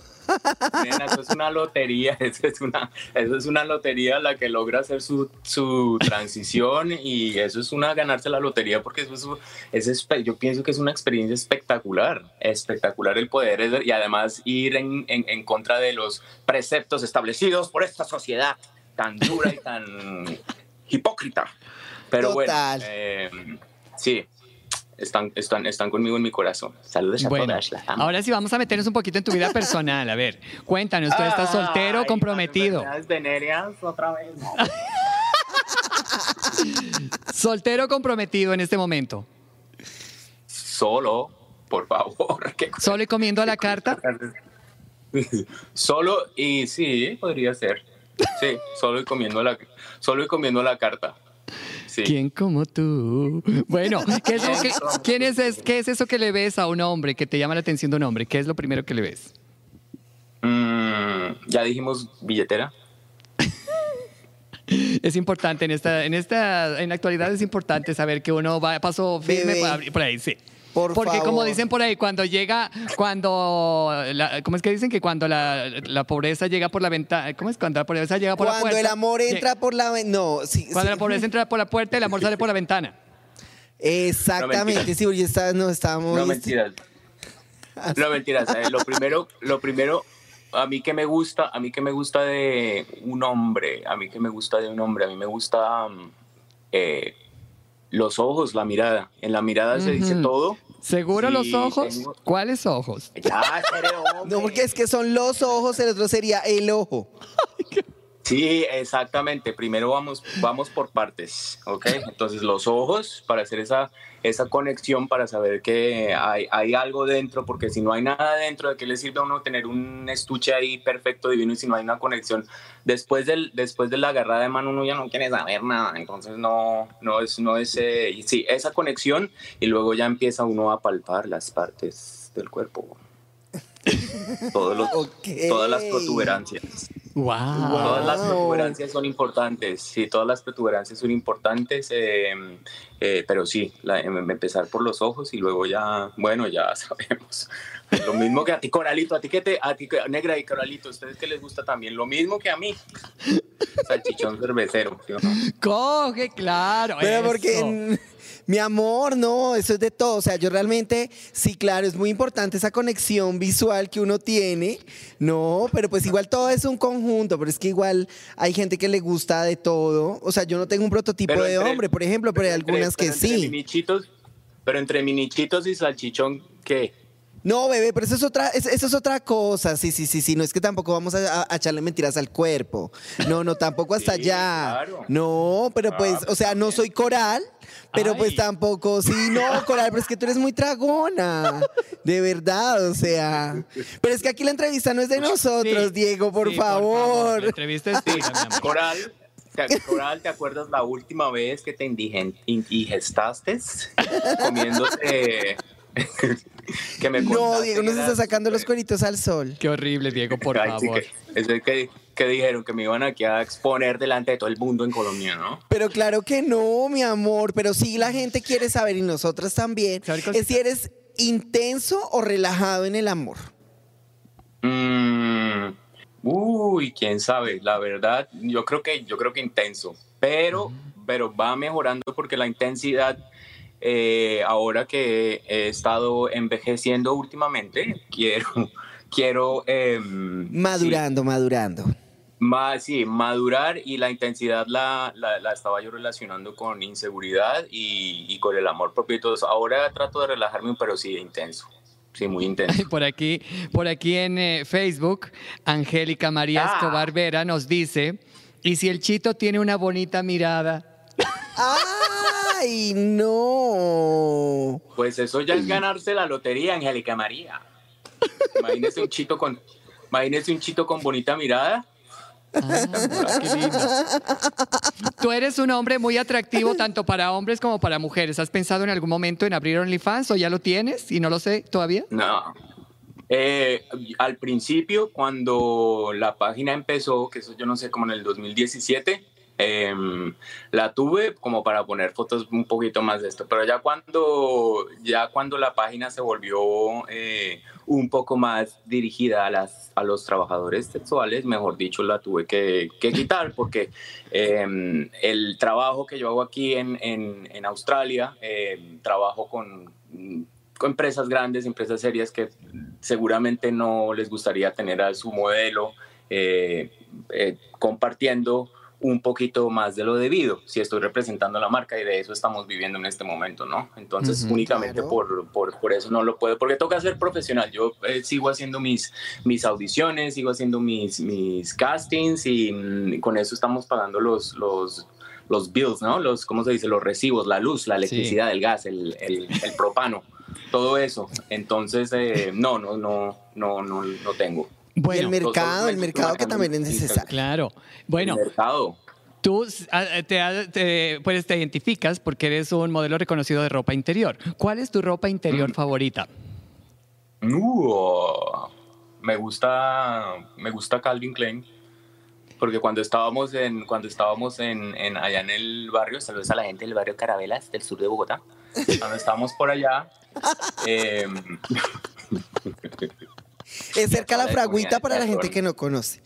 eso es una lotería, eso es una, eso es una lotería la que logra hacer su, su transición y eso es una ganarse la lotería porque eso es, es, yo pienso que es una experiencia espectacular, espectacular el poder y además ir en, en, en contra de los preceptos establecidos por esta sociedad tan dura y tan hipócrita. Pero bueno, eh, sí, están, están, están conmigo en mi corazón. Saludos a todas. ahora sí vamos a meternos un poquito en tu vida personal. A ver, cuéntanos, ¿tú estás soltero o comprometido? otra vez. ¿Soltero o comprometido en este momento? Solo, por favor. ¿Solo y comiendo a la carta? Solo y sí, podría ser. Sí, solo y comiendo la, solo y comiendo la carta. ¿Quién como tú? Bueno, ¿qué es, que, ¿quién es, ¿qué es eso que le ves a un hombre, que te llama la atención de un hombre? ¿Qué es lo primero que le ves? Mm, ya dijimos billetera. es importante en esta, en esta, en la actualidad es importante saber que uno va, pasó firme por ahí, sí. Porque como dicen por ahí, cuando llega, cuando, ¿cómo es que dicen que cuando la, la, pobreza llega por la ventana, ¿cómo es? Cuando la pobreza llega por la puerta. Cuando el amor entra por la no, sí, Cuando la pobreza entra por la puerta, el amor sale por la ventana. Exactamente, sí, porque no estábamos. No mentiras. No mentiras. Eh, lo primero, lo primero, a mí que me gusta, a mí que me gusta de un hombre, a mí que me gusta de un hombre, a mí me gusta mm, eh, los ojos, la mirada. En la mirada se dice todo. ¿Seguro los ojos? ¿Cuáles ojos? Ya, no, porque es que son los ojos, el otro sería el ojo. Sí, exactamente. Primero vamos, vamos por partes, ¿ok? Entonces los ojos para hacer esa, esa conexión, para saber que hay, hay algo dentro, porque si no hay nada dentro, ¿de qué le sirve a uno tener un estuche ahí perfecto, divino, y si no hay una conexión? Después, del, después de la agarrada de mano uno ya no quiere saber nada, entonces no, no es, no es, eh, sí, esa conexión y luego ya empieza uno a palpar las partes del cuerpo. Todos los, Ok. Todas las protuberancias. Wow. Todas las protuberancias son importantes, sí, todas las protuberancias son importantes, eh, eh, pero sí, la- em- empezar por los ojos y luego ya, bueno, ya sabemos. Lo mismo que a ti, Coralito, a ti que te, a ti, que- Negra y Coralito, ¿a ustedes que les gusta también? Lo mismo que a mí. Salchichón cervecero, ¿sí o no? Coge, claro. Pero eso. porque, mi amor, no, eso es de todo. O sea, yo realmente, sí, claro, es muy importante esa conexión visual que uno tiene. No, pero pues igual todo es un conjunto, pero es que igual hay gente que le gusta de todo. O sea, yo no tengo un prototipo Pero de entre- hombre, por ejemplo, pero hay entre- algunas que pero entre sí. minichitos, pero entre minichitos y salchichón, ¿qué? No, bebé, pero eso es otra, es- eso es otra cosa. Sí, sí, sí, sí. No es que tampoco vamos a, echarle mentiras al cuerpo. No, no, tampoco hasta Sí, allá. claro. No, pero Ah, pues, o pues sea, no soy coral, pero pues tampoco, sí, no, coral, pero es que tú eres muy tragona. De verdad, o sea. Pero es que aquí la entrevista no es de nosotros, Sí, Diego, por sí, favor. La entrevista es tuya, mi amor. Coral, ¿te, Coral, ¿te acuerdas la última vez que te indigen- indigestaste comiéndote? Que me No, Diego, que no se está sacando los cueritos al sol. Qué horrible, Diego, por Ay, sí, favor. que, eso es que, que dijeron que me iban aquí a exponer delante de todo el mundo en Colombia, ¿no? Pero claro que no, mi amor. Pero sí la gente quiere saber, y nosotras también, es si eres intenso o relajado en el amor. Mm, uy, quién sabe. La verdad, yo creo que yo creo que intenso, pero pero va mejorando porque la intensidad eh, ahora que he estado envejeciendo últimamente, quiero quiero em, Madurando, madurando. sí, ma- sí, madurar y la intensidad la, la, la estaba yo relacionando con inseguridad y, y con el amor propio y todo eso. Ahora trato de relajarme, pero sí intenso, sí, muy intenso. Por aquí, por aquí en eh, Facebook, Angélica María Ah. Escobar Vera nos dice, ¿y si el chito tiene una bonita mirada? ¡Ay, no! Pues eso ya es ganarse la lotería, Angélica María. Imagínese un chito con, imagínese un chito con bonita mirada. Ah, qué lindo. Tú eres un hombre muy atractivo tanto para hombres como para mujeres. ¿Has pensado en algún momento en abrir OnlyFans o ya lo tienes y no lo sé todavía? No. Eh, al principio, cuando la página empezó, que eso yo no sé, como en el 2017, em, la tuve como para poner fotos un poquito más de esto, pero ya cuando, ya cuando la página se volvió eh, un poco más dirigida a, las, a los trabajadores sexuales, mejor dicho, la tuve que, quitar porque em, el trabajo que yo hago aquí en, en, en Australia, em, trabajo con con empresas grandes, empresas serias que seguramente no les gustaría tener a su modelo eh, eh, compartiendo un poquito más de lo debido, si estoy representando la marca y de eso estamos viviendo en este momento, ¿no? Entonces únicamente claro. por, por, por eso no lo puedo, porque toca ser profesional. Yo eh, sigo haciendo mis, mis audiciones, sigo haciendo mis, mis castings y mm, con eso estamos pagando los... los los bills, ¿no? Los, ¿cómo se dice? Los recibos, la luz, la electricidad, el gas, el, el, el propano, todo eso. Entonces, eh, no, no, no, no, no, no tengo. Y el Bueno, mercado, el mercado que también es necesario. claro. Bueno, El mercado. tú ah, te, te- pues, te identificas porque eres un modelo reconocido de ropa interior. ¿Cuál es tu ropa interior Mm. favorita? Uh, me gusta, me gusta Calvin Klein. Porque cuando estábamos en, cuando estábamos en, en- allá en el barrio, saludos a la gente del barrio Carabelas, del sur de Bogotá. Cuando estábamos por allá, em, Es cerca la ponía para la gente que no conoce.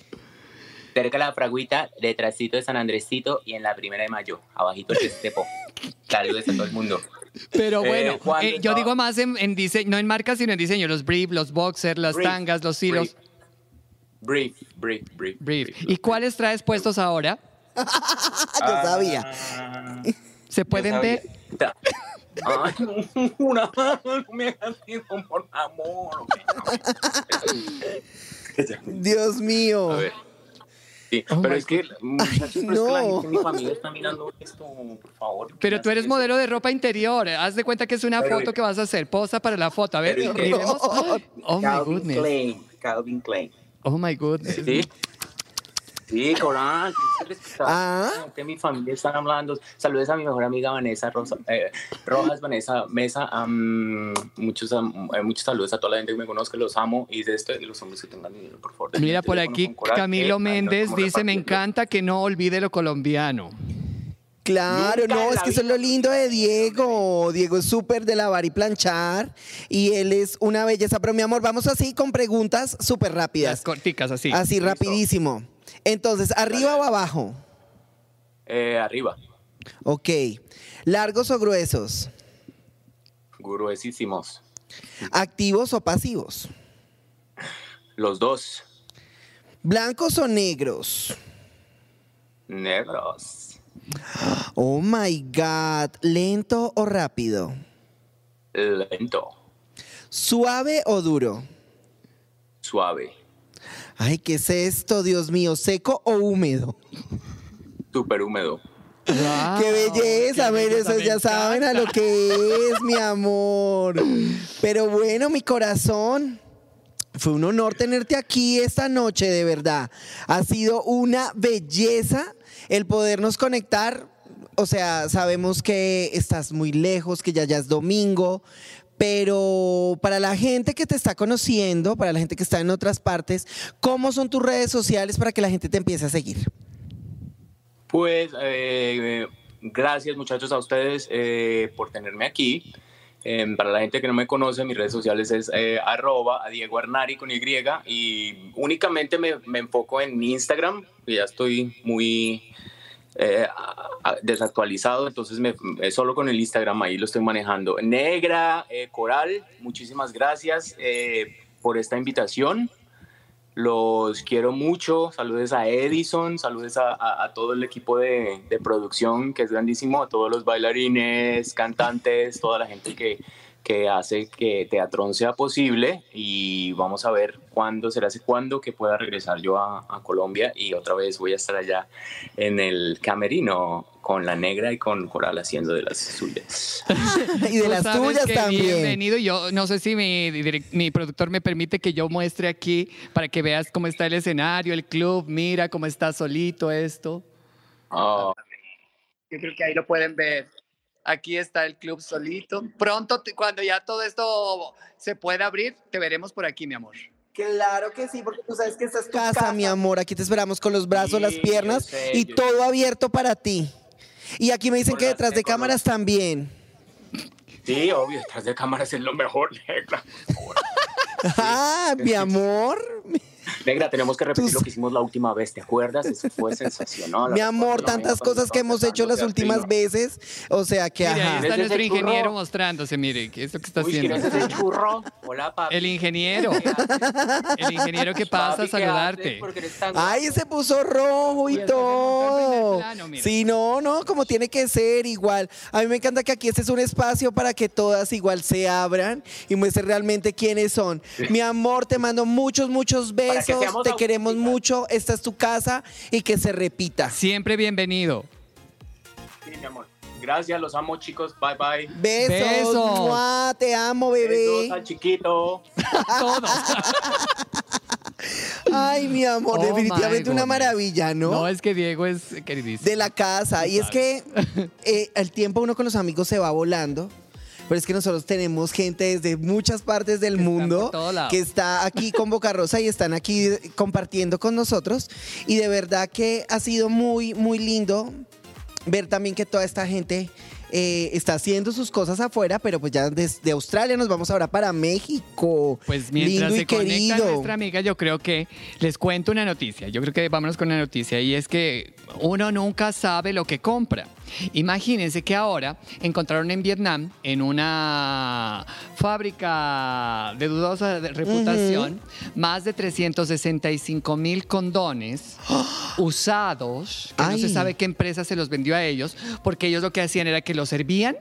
cerca de la fraguita, detrásito de San Andresito y en la primera de mayo, abajito del Estepo. Saludos a todo el mundo. Pero Eh, bueno, eh, yo digo más en, en diseño, no en marcas, sino en diseño. Los brief, los boxers, las Brief, tangas, los hilos. Brief, brief, brief. Brief. ¿Y cuáles traes puestos ahora? Yo sabía. Ah, ¿Se pueden ver? Ay, una no me hagas por favor. Dios mío. A ver. Sí, Oh pero my es que, muchachos, pero es que la no. gente, mi familia está mirando esto, por favor. Pero tú eres modelo de ropa interior. Haz de cuenta que es una Pero- foto que vas a hacer. Posa para la foto. A ver, miremos. Oh my Calvin goodness. Klein, Calvin Klein. Oh my goodness. ¿Sí? Sí, Corán. Ah. De mi familia están hablando. Saludos a mi mejor amiga Vanessa Rosa, eh, Rojas, Vanessa Mesa. am, muchos, eh, muchos saludos a toda la gente que me conozca, los amo. Y de esto, y los hombres que tengan dinero, por favor. Mira, por aquí Camilo eh, Méndez dice, me repartiendo". encanta que no olvide lo colombiano. Claro, Nunca no, es que eso es lo lindo de Diego. Diego es súper de lavar y planchar y él es una belleza. Pero mi amor, vamos así con preguntas súper Las rápidas. corticas así. Así rapidísimo. Entonces, ¿arriba o abajo? Eh, arriba, Ok. ¿Largos o gruesos? gruesísimos. ¿Activos o pasivos? Los dos, ¿Blancos o negros? negros. Oh my God. ¿Lento o rápido? Lento, ¿Suave o duro? suave, Ay, ¿qué es esto, Dios mío? ¿Seco o húmedo? súper húmedo. Wow, ¡Qué belleza! qué belleza, eso ya saben a lo que es, mi amor. Pero bueno, mi corazón. Fue un honor tenerte aquí esta noche, de verdad. Ha sido una belleza el podernos conectar. O sea, sabemos que estás muy lejos, que ya ya es domingo, pero para la gente que te está conociendo, para la gente que está en otras partes, ¿cómo son tus redes sociales para que la gente te empiece a seguir? Pues eh, gracias muchachos a ustedes eh, por tenerme aquí. Em, para la gente que no me conoce, mis redes sociales es eh, arroba a Diego Arnari con Y y únicamente me, me enfoco en Instagram, que ya estoy muy eh, desactualizado, entonces eh, solo con el Instagram ahí lo estoy manejando. Negra, eh, Coral, muchísimas gracias por esta invitación. Los quiero mucho. Saludos a Edison, saludos a, todo el equipo de producción, que es grandísimo, a todos los bailarines, cantantes, toda la gente que, que hace que Teatrón sea posible. Y vamos a ver cuándo será ese cuándo que pueda regresar yo a, a Colombia y otra vez voy a estar allá en el camerino con la negra y con Coral haciendo de las suyas. Y de las tuyas también. Bienvenido. Yo no sé si mi, direc- mi productor me permite que yo muestre aquí para que veas cómo está el escenario, el club. Mira cómo está solito esto. Oh, Yo creo que ahí lo pueden ver. Aquí está el club solito. Pronto, cuando ya todo esto se pueda abrir, te veremos por aquí, mi amor. Claro que sí, porque tú sabes que esta es tu casa, mi amor. Aquí te esperamos con los brazos, las Sí, piernas sé, y todo abierto para ti. Y aquí me dicen que detrás de cámaras también. sí, obvio, detrás de cámaras es lo mejor, negra. Ah, mi amor. Negra, tenemos que repetir Tus- lo que hicimos la última vez, ¿te acuerdas? Eso fue sensacional. Mi amor, tantas cosas que hemos hecho las últimas veces. O sea que, Mire, ahí ajá. está ¿Ese es nuestro churro? ingeniero mostrándose, mire, ¿qué es lo que está Uy, haciendo? ¿quieres ese churro? Hola, papi. El ingeniero. El ingeniero que pasa a Papi, ¿qué saludarte. Ay, se puso rojo y todo. plano. Sí, no, no, como tiene que ser igual. A mí me encanta que aquí este es un espacio para que todas igual se abran y muestren realmente quiénes son. Mi amor, te mando muchos, muchos besos. Te queremos mucho. Esta es tu casa y que se repita. Siempre bienvenido. Sí, mi amor. Gracias, los amo, chicos. Bye, bye. Besos. Besos. ¡Mua! Te amo, bebé. Besos al chiquito. Todos. Ay, mi amor, Oh, definitivamente una maravilla, ¿no? No, es que Diego es queridísimo. de la casa. Y es que eh, el tiempo uno con los amigos se va volando. Pero es que nosotros tenemos gente desde muchas partes del Que mundo que está aquí con Boca Rosa y están aquí compartiendo con nosotros. Y de verdad que ha sido muy, muy lindo ver también que toda esta gente eh, está haciendo sus cosas afuera, pero pues ya desde Australia nos vamos ahora para México. Pues mientras lindo y se conecta querido. nuestra amiga, yo creo que les cuento una noticia. Yo creo que vámonos con una noticia y es que uno nunca sabe lo que compra. Imagínense que ahora encontraron en Vietnam, en una fábrica de dudosa reputación, más de 365 mil condones usados, que no se sabe qué empresa se los vendió a ellos, porque ellos lo que hacían era que los servían,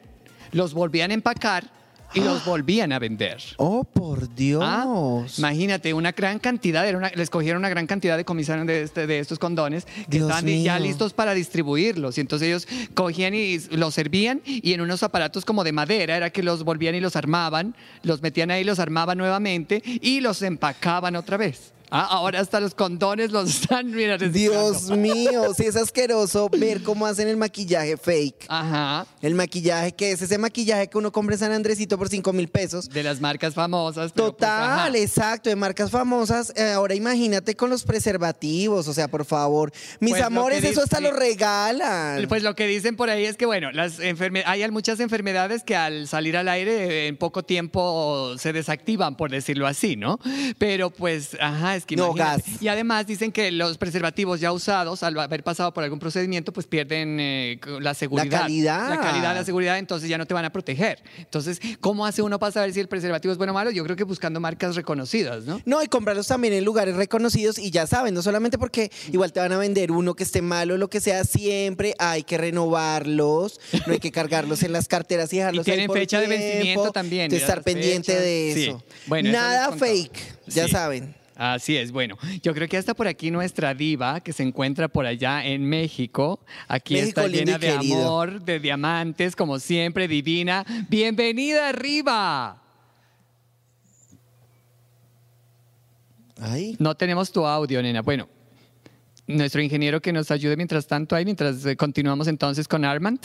los volvían a empacar y los volvían a vender. Oh, por Dios. Ah, imagínate, una gran cantidad, era una- les cogieron una gran cantidad de comisarios de, este- de estos condones que Dios estaban ya listos para distribuirlos. Y entonces ellos cogían y los servían y en unos aparatos como de madera era que los volvían y los armaban, los metían ahí, los armaban nuevamente y los empacaban otra vez. Ah, ahora hasta los condones los están, mira. Dios mío, sí es asqueroso ver cómo hacen el maquillaje fake. Ajá. El maquillaje que es ese maquillaje que uno compra en San Andresito por 5 mil pesos. De las marcas famosas. pero pues. Total, exacto, de marcas famosas. Eh, ahora imagínate con los preservativos, o sea, por favor. Mis Pues amores, eso hasta lo regalan. Pues lo que dicen por ahí es que, bueno, las hay muchas enfermedades que al salir al aire en poco tiempo se desactivan, por decirlo así, ¿no? Pero pues, ajá, es que No, imagínate. gas. Y además dicen que los preservativos ya usados, al haber pasado por algún procedimiento, pues pierden eh, la seguridad. calidad. La calidad, la seguridad, entonces ya no te van a proteger. Entonces, ¿cómo hace uno para saber si el preservativo es bueno o malo? Yo creo que buscando marcas reconocidas, ¿no? No, y comprarlos también en lugares reconocidos y ya saben, no solamente porque igual te van a vender uno que esté malo o lo que sea, siempre hay que renovarlos, no hay que cargarlos en las carteras y dejarlos ahí tienen por fecha de vencimiento también, de estar pendiente de Sí. eso. Bueno, Nada fake, ya Sí. saben. Así es, bueno, yo creo que hasta por aquí nuestra diva, que se encuentra por allá en México, aquí México está llena de querido. amor, de diamantes, como siempre, divina. Bienvenida arriba. Ay. No tenemos tu audio, nena. Bueno, nuestro ingeniero que nos ayude mientras tanto ahí, mientras eh, continuamos entonces con Armand.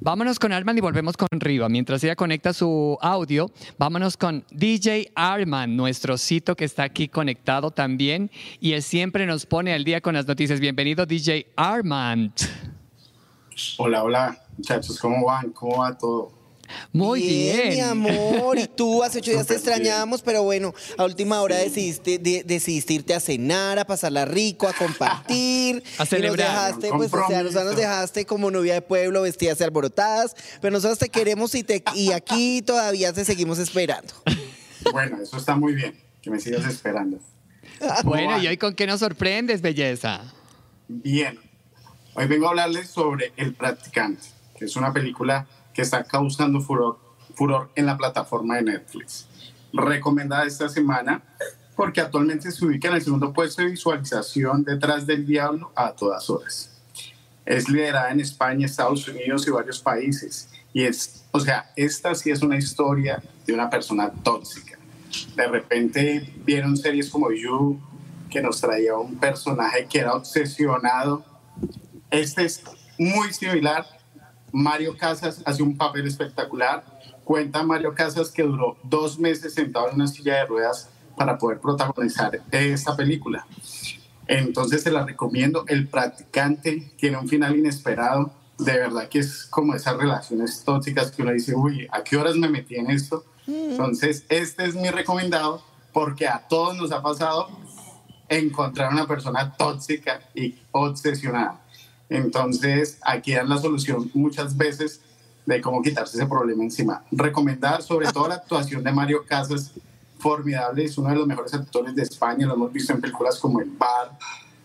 Vámonos con Armand y volvemos con Riva. Mientras ella conecta su audio, vámonos con DJ Armand, nuestro cito que está aquí conectado también y él siempre nos pone al día con las noticias. Bienvenido DJ Armand. Hola, hola, muchachos, ¿cómo van? ¿Cómo va todo? Muy bien. mi amor. Y tú hace ocho días te bien. extrañábamos, pero bueno, a última hora decidiste, de- decidiste irte a cenar, a pasarla rico, a compartir. A Y celebrar. nos dejaste, pues, o sea, nos, dejaste como novia de pueblo, vestidas y alborotadas. Pero nosotros te queremos y, te, y aquí todavía te seguimos esperando. Bueno, eso está muy bien, que me sigas esperando. Bueno? ¿y hoy con qué nos sorprendes, belleza? Bien, hoy vengo a hablarles sobre El Practicante, que es una película que está causando furor, furor en la plataforma de Netflix. Recomendada esta semana porque actualmente se ubica en el segundo puesto de visualización detrás del diablo a todas horas. Es liderada en España, Estados Unidos y varios países. Y es, o sea, esta sí es una historia de una persona tóxica. De repente vieron series como You, que nos traía un personaje que era obsesionado. Este es muy similar. Mario Casas hace un papel espectacular. Cuenta Mario Casas que duró dos meses sentado en una silla de ruedas para poder protagonizar esta película. Entonces se la recomiendo. El practicante tiene un final inesperado. De verdad que es como esas relaciones tóxicas que uno dice, uy, ¿a qué horas me metí en esto? Entonces, este es mi recomendado porque a todos nos ha pasado encontrar una persona tóxica y obsesionada. Entonces, aquí dan la solución muchas veces de cómo quitarse ese problema encima. Recomendar sobre todo la actuación de Mario Casas, formidable, es uno de los mejores actores de España, lo hemos visto en películas como El Bar,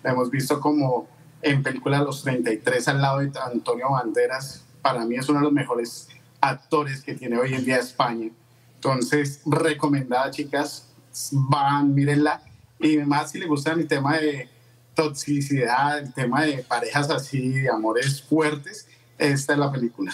lo hemos visto como en película Los 33 al lado de Antonio Banderas, para mí es uno de los mejores actores que tiene hoy en día España. Entonces, recomendada, chicas, van, mírenla. Y más si les gusta el tema de toxicidad, el tema de parejas así, de amores fuertes, esta es la película.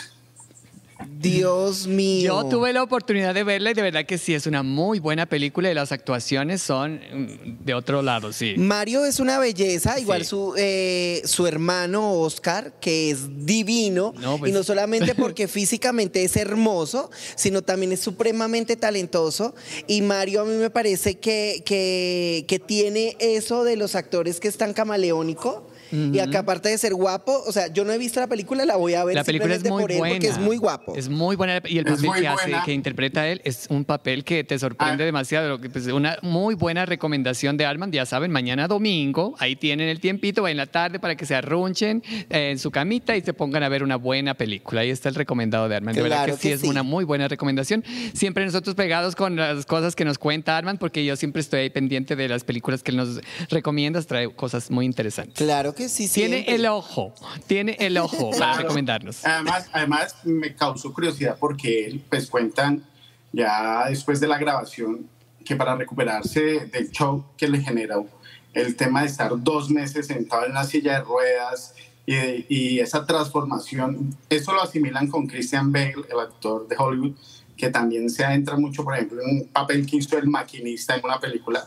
Dios mío. Yo tuve la oportunidad de verla y de verdad que sí, es una muy buena película y las actuaciones son mm, de otro lado, sí. Mario es una belleza, igual Sí. su, eh, su hermano Oscar, que es divino, No, pues- y no solamente porque físicamente es hermoso, sino también es supremamente talentoso. Y Mario a mí me parece que, que, que tiene eso de los actores que están camaleónico. Y acá aparte de ser guapo, o sea, yo no he visto la película, la voy a ver La película es muy por él buena. porque es muy guapo. Es muy buena y el papel que hace, que interpreta él es un papel que te sorprende Ah. demasiado. Lo que, pues, una muy buena recomendación de Armand, ya saben, mañana domingo, ahí tienen el tiempito, en la tarde para que se arrunchen eh, en su camita y se pongan a ver una buena película. Ahí está el recomendado de Armand. De verdad que sí es una muy buena recomendación. Siempre nosotros pegados con las cosas que nos cuenta Armand, porque yo siempre estoy ahí pendiente de las películas que él nos recomienda, trae cosas muy interesantes. Claro que sí, Tiene siempre. el ojo, tiene el ojo para Claro. recomendarnos. Además, además, me causó curiosidad porque pues cuentan ya después de la grabación que para recuperarse del show que le generó el tema de estar dos meses sentado en la silla de ruedas y, y esa transformación, eso lo asimilan con Christian Bale, el actor de Hollywood, que también se adentra mucho, por ejemplo, en un papel que hizo el maquinista en una película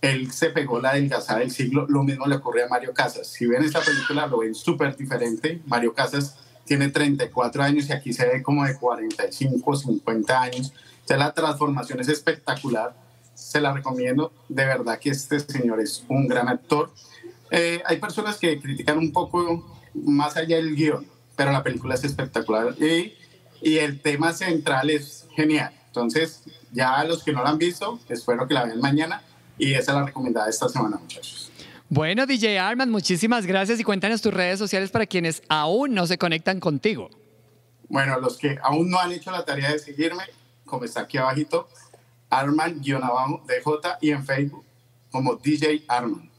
él se pegó la delgazada del siglo, lo mismo le ocurre a Mario Casas. Si ven esta película lo ven súper diferente. Mario Casas tiene 34 años y aquí se ve como de 45, 50 años. Entonces la transformación es espectacular, se la recomiendo. De verdad que este señor es un gran actor. Eh, hay personas que critican un poco más allá del guion, pero la película es espectacular y, y el tema central es genial. Entonces, ya a los que no la han visto, espero que la vean mañana y esa es la recomendada de esta semana, muchachos. Bueno, DJ Arman, muchísimas gracias y cuéntanos tus redes sociales para quienes aún no se conectan contigo. Bueno, los que aún no han hecho la tarea de seguirme, como está aquí abajito, Arman-DJ y en Facebook como DJ Arman.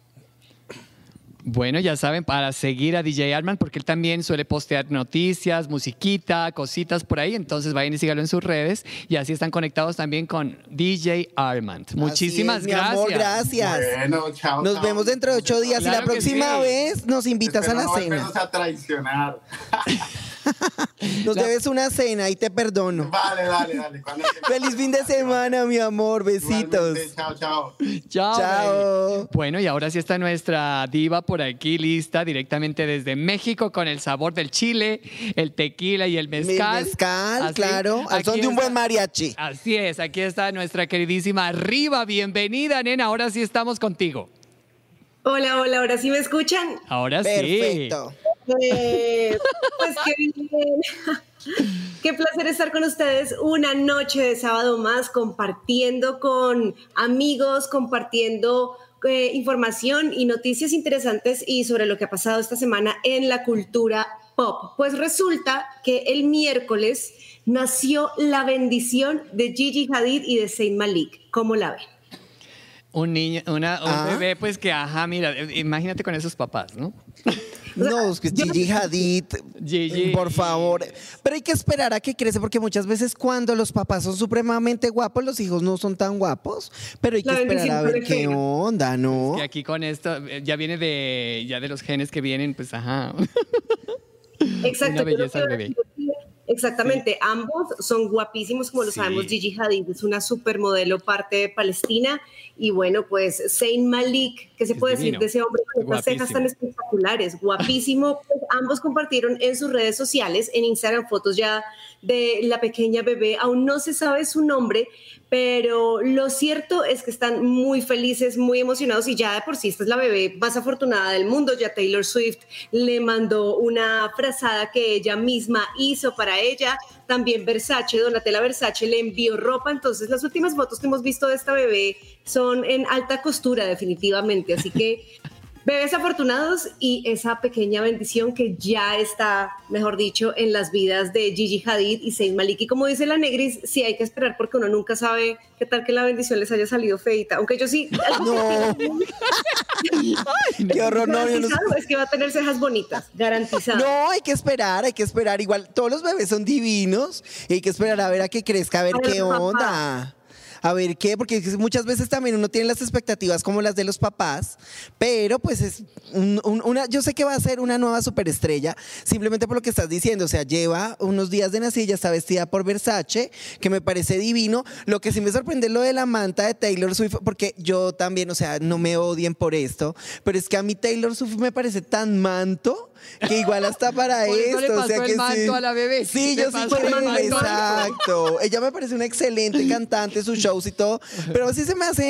Bueno, ya saben, para seguir a DJ Arman, porque él también suele postear noticias, musiquita, cositas por ahí. Entonces vayan y síganlo en sus redes y así están conectados también con DJ Armand. Muchísimas Así es, mi gracias. amor, gracias. Bueno, chao. Nos chao. vemos dentro de ocho días y la próxima sí. vez nos invitas a la no cena. a traicionar. Nos debes una cena y te perdono. Vale, dale, dale. Feliz fin de semana, mi amor. Besitos. Igualmente, Chao, chao. Chao. Chao. Bueno, y ahora sí está nuestra diva por aquí lista directamente desde México con el sabor del chile, el tequila y el Mi mezcal. mezcal, Así, claro. Al son de un buen mariachi. Así es, aquí está nuestra queridísima Riva. Bienvenida, nena. Ahora sí estamos contigo. Hola, hola, ahora sí me escuchan. Ahora sí. Perfecto. Eh, pues qué bien. Qué placer estar con ustedes una noche de sábado más, compartiendo con amigos, compartiendo eh, información y noticias interesantes y sobre lo que ha pasado esta semana en la cultura pop. Pues resulta que el miércoles nació la bendición de Gigi Hadid y de Zayn Malik. ¿Cómo la ven? Un niño, una, un Ah. bebé, pues que, ajá, mira, eh, imagínate con esos papás, ¿no? No, es que Gigi Hadid, Gigi. por favor. Pero hay que esperar a que crece porque muchas veces cuando los papás son supremamente guapos, los hijos no son tan guapos. Pero hay que La esperar a ver qué onda, ¿no? Y aquí con esto, eh, ya viene de, ya de los genes que vienen, pues, ajá. Exacto. Una belleza bebé. Exactamente, ambos son guapísimos, como lo Sí. sabemos. Gigi Hadid es una supermodelo parte de Palestina. Y bueno, pues Zayn Malik, ¿qué se Es puede divino. decir de ese hombre con estas cejas tan espectaculares? Guapísimo. Pues ambos compartieron en sus redes sociales, en Instagram, fotos ya de la pequeña bebé. Aún no se sabe su nombre, pero lo cierto es que están muy felices, muy emocionados y ya de por sí esta es la bebé más afortunada del mundo. Ya Taylor Swift le mandó una frazada que ella misma hizo para ella. También Versace, Donatella Versace le envió ropa. Entonces las últimas fotos que hemos visto de esta bebé son en alta costura definitivamente. Así que bebés afortunados y esa pequeña bendición que ya está, mejor dicho, en las vidas de Gigi Hadid y Zayn Malik. Y como dice la Negris, sí hay que esperar porque uno nunca sabe qué tal que la bendición les haya salido feita. Aunque yo sí... No. Qué horror, no, yo no- garantizado es que va a tener cejas bonitas, garantizado. No, hay que esperar, hay que esperar. Igual, todos los bebés son divinos. y hay que esperar a ver a que crezca, a ver A qué papá. A ver qué, porque muchas veces también uno tiene las expectativas como las de los papás, pero pues es un- un- una, yo sé que va a ser una nueva superestrella, simplemente por lo que estás diciendo, o sea, lleva unos días de nacida, está vestida por Versace, que me parece divino. Lo que sí me sorprende es lo de la manta de Taylor Swift, porque yo también, o sea, no me odien por esto, pero es que a mí Taylor Swift me parece tan manto que igual hasta para Por eso esto, le o sea pasó que el manto sí. a la bebé. Sí, yo sí pasó creo, exacto. Ella me parece una excelente cantante, sus shows y todo, pero sí se me hace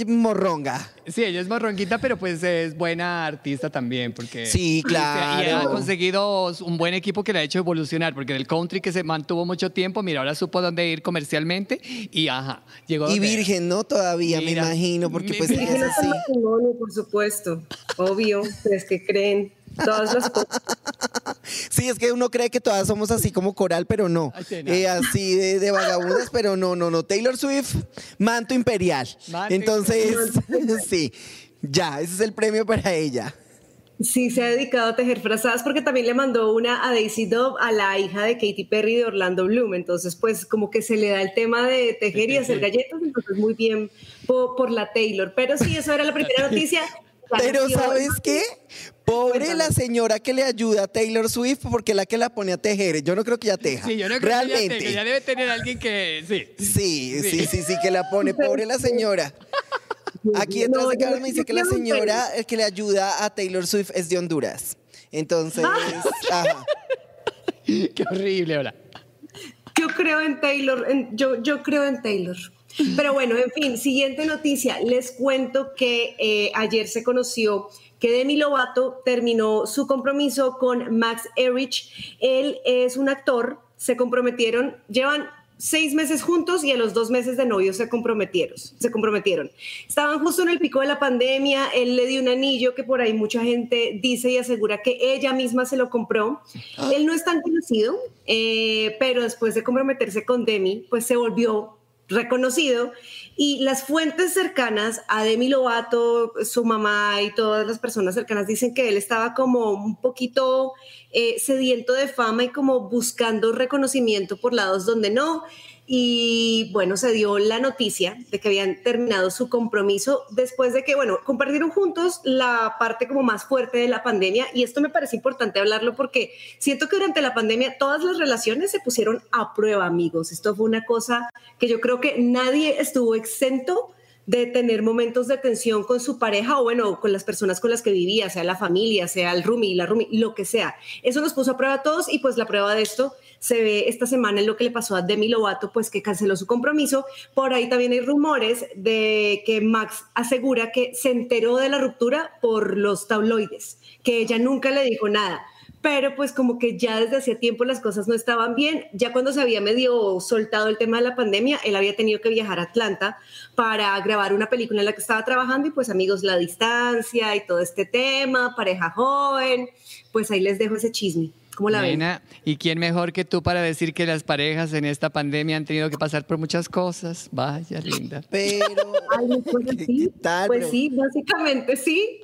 eh, morronga. Sí, ella es marronquita, pero pues es buena artista también, porque... Sí, Y ha claro. conseguido un buen equipo que le ha hecho evolucionar, porque del country que se mantuvo mucho tiempo, mira, ahora supo dónde ir comercialmente y ajá, llegó Y virgen, ¿no? Todavía, Mira, me imagino, porque mi- pues ella es así. por supuesto. Obvio, es que creen todas las cosas. Sí, es que uno cree que todas somos así como coral, pero no. Eh, así de, de vagabundas, pero no, no, no. Taylor Swift, manto imperial. Manto Entonces, sí, ya, ese es el premio para ella. Sí, se ha dedicado a tejer frazadas porque también le mandó una a Daisy Dove, a la hija de Katy Perry de Orlando Bloom. Entonces, pues como que se le da el tema de tejer y hacer galletas, entonces muy bien po- por, la Taylor. Pero sí, eso era la primera noticia. Ya Pero ¿sabes qué? Pobre Cuéntame. la señora que le ayuda a Taylor Swift porque es la que la pone a tejer. Yo no creo que ella teja. Sí, yo no creo que ella Realmente. tenga, ella debe tener alguien que... Sí. Sí, sí, sí, sí, que la pone. Pobre la señora. Aquí detrás de cámara me dice que la señora, el que le ayuda a Taylor Swift es de Honduras. Entonces, ajá. Qué horrible, hola. Yo creo en Taylor, en- yo, yo creo en Taylor. Pero bueno, en fin, siguiente noticia. Les cuento que eh, ayer se conoció que Demi Lovato terminó su compromiso con Max Erich. Él es un actor, se comprometieron, llevan seis meses juntos y a los dos meses de novio se comprometieron. Se comprometieron. Estaban justo en el pico de la pandemia. Él le dio un anillo que por ahí mucha gente dice y asegura que ella misma se lo compró. Él no es tan conocido, eh, pero después de comprometerse con Demi, pues se volvió reconocido y las fuentes cercanas a Demi Lovato, su mamá y todas las personas cercanas dicen que él estaba como un poquito eh, sediento de fama y como buscando reconocimiento por lados donde no. Y bueno, se dio la noticia de que habían terminado su compromiso después de que, bueno, compartieron juntos la parte como más fuerte de la pandemia. Y esto me parece importante hablarlo porque siento que durante la pandemia todas las relaciones se pusieron a prueba, amigos. Esto fue una cosa que yo creo que nadie estuvo exento de tener momentos de tensión con su pareja o bueno, con las personas con las que vivía, sea la familia, sea el roomie, la roomie, lo que sea. Eso nos puso a prueba a todos y pues la prueba de esto se ve esta semana en lo que le pasó a Demi Lovato, pues que canceló su compromiso. Por ahí también hay rumores de que Max asegura que se enteró de la ruptura por los tabloides, que ella nunca le dijo nada pero pues como que ya desde hacía tiempo las cosas no estaban bien. Ya cuando se había medio soltado el tema de la pandemia, él había tenido que viajar a Atlanta para grabar una película en la que estaba trabajando y pues amigos, la distancia y todo este tema, pareja joven, pues ahí les dejo ese chisme. ¿Cómo la ven? Nena, ¿y quién mejor que tú para decir que las parejas en esta pandemia han tenido que pasar por muchas cosas? Vaya, linda. Pero, Ay, pues ¿qué, sí, qué tal? pues Pero sí, básicamente sí.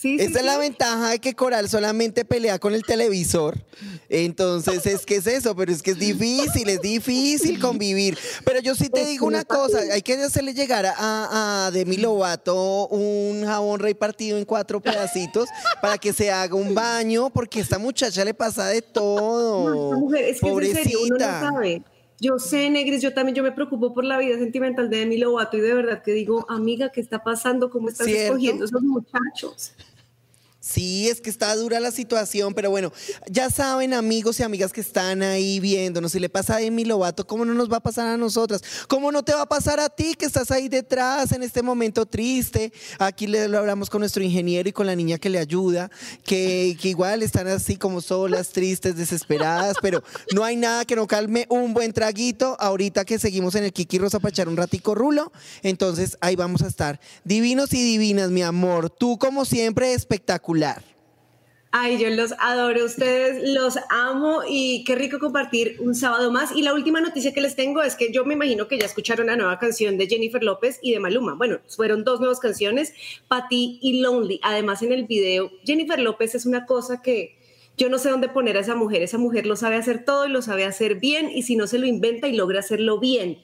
Sí, sí, Esta es la ventaja de que Coral solamente pelea con el televisor. Entonces, es que es eso, pero es que es difícil, es difícil convivir. Pero yo sí te digo no una cosa, hay que hacerle llegar a, a Demi Lovato un jabón rey partido en cuatro pedacitos para que se haga un baño, porque a esta muchacha le pasa de No, todo. esta mujer, es que es en serio, uno no sabe. Yo sé, Negris, yo también yo me preocupo por la vida sentimental de Demi Lovato y de verdad que digo, amiga, ¿qué está pasando? ¿Cómo estás ¿Cierto? escogiendo esos muchachos? Sí, es que está dura la situación, pero bueno, ya saben amigos y amigas que están ahí viéndonos, si le pasa a Demi Lovato, ¿cómo no nos va a pasar a nosotras? ¿Cómo no te va a pasar a ti que estás ahí detrás en este momento triste? Aquí le lo hablamos con nuestro ingeniero y con la niña que le ayuda, que, que igual están así como solas, tristes, desesperadas, pero no hay nada que no calme un buen traguito ahorita que seguimos en el Kiki Rosa para echar un ratico rulo, entonces ahí vamos a estar. Divinos y divinas, mi amor, tú como siempre espectacular. Ay, yo los adoro, ustedes los amo y qué rico compartir un sábado más. Y la última noticia que les tengo es que yo me imagino que ya escucharon la nueva canción de Jennifer López y de Maluma. Bueno, fueron dos nuevas canciones, Patty y Lonely. Además, en el video, Jennifer López es una cosa que yo no sé dónde poner a esa mujer. Esa mujer lo sabe hacer todo y lo sabe hacer bien y si no se lo inventa y logra hacerlo bien.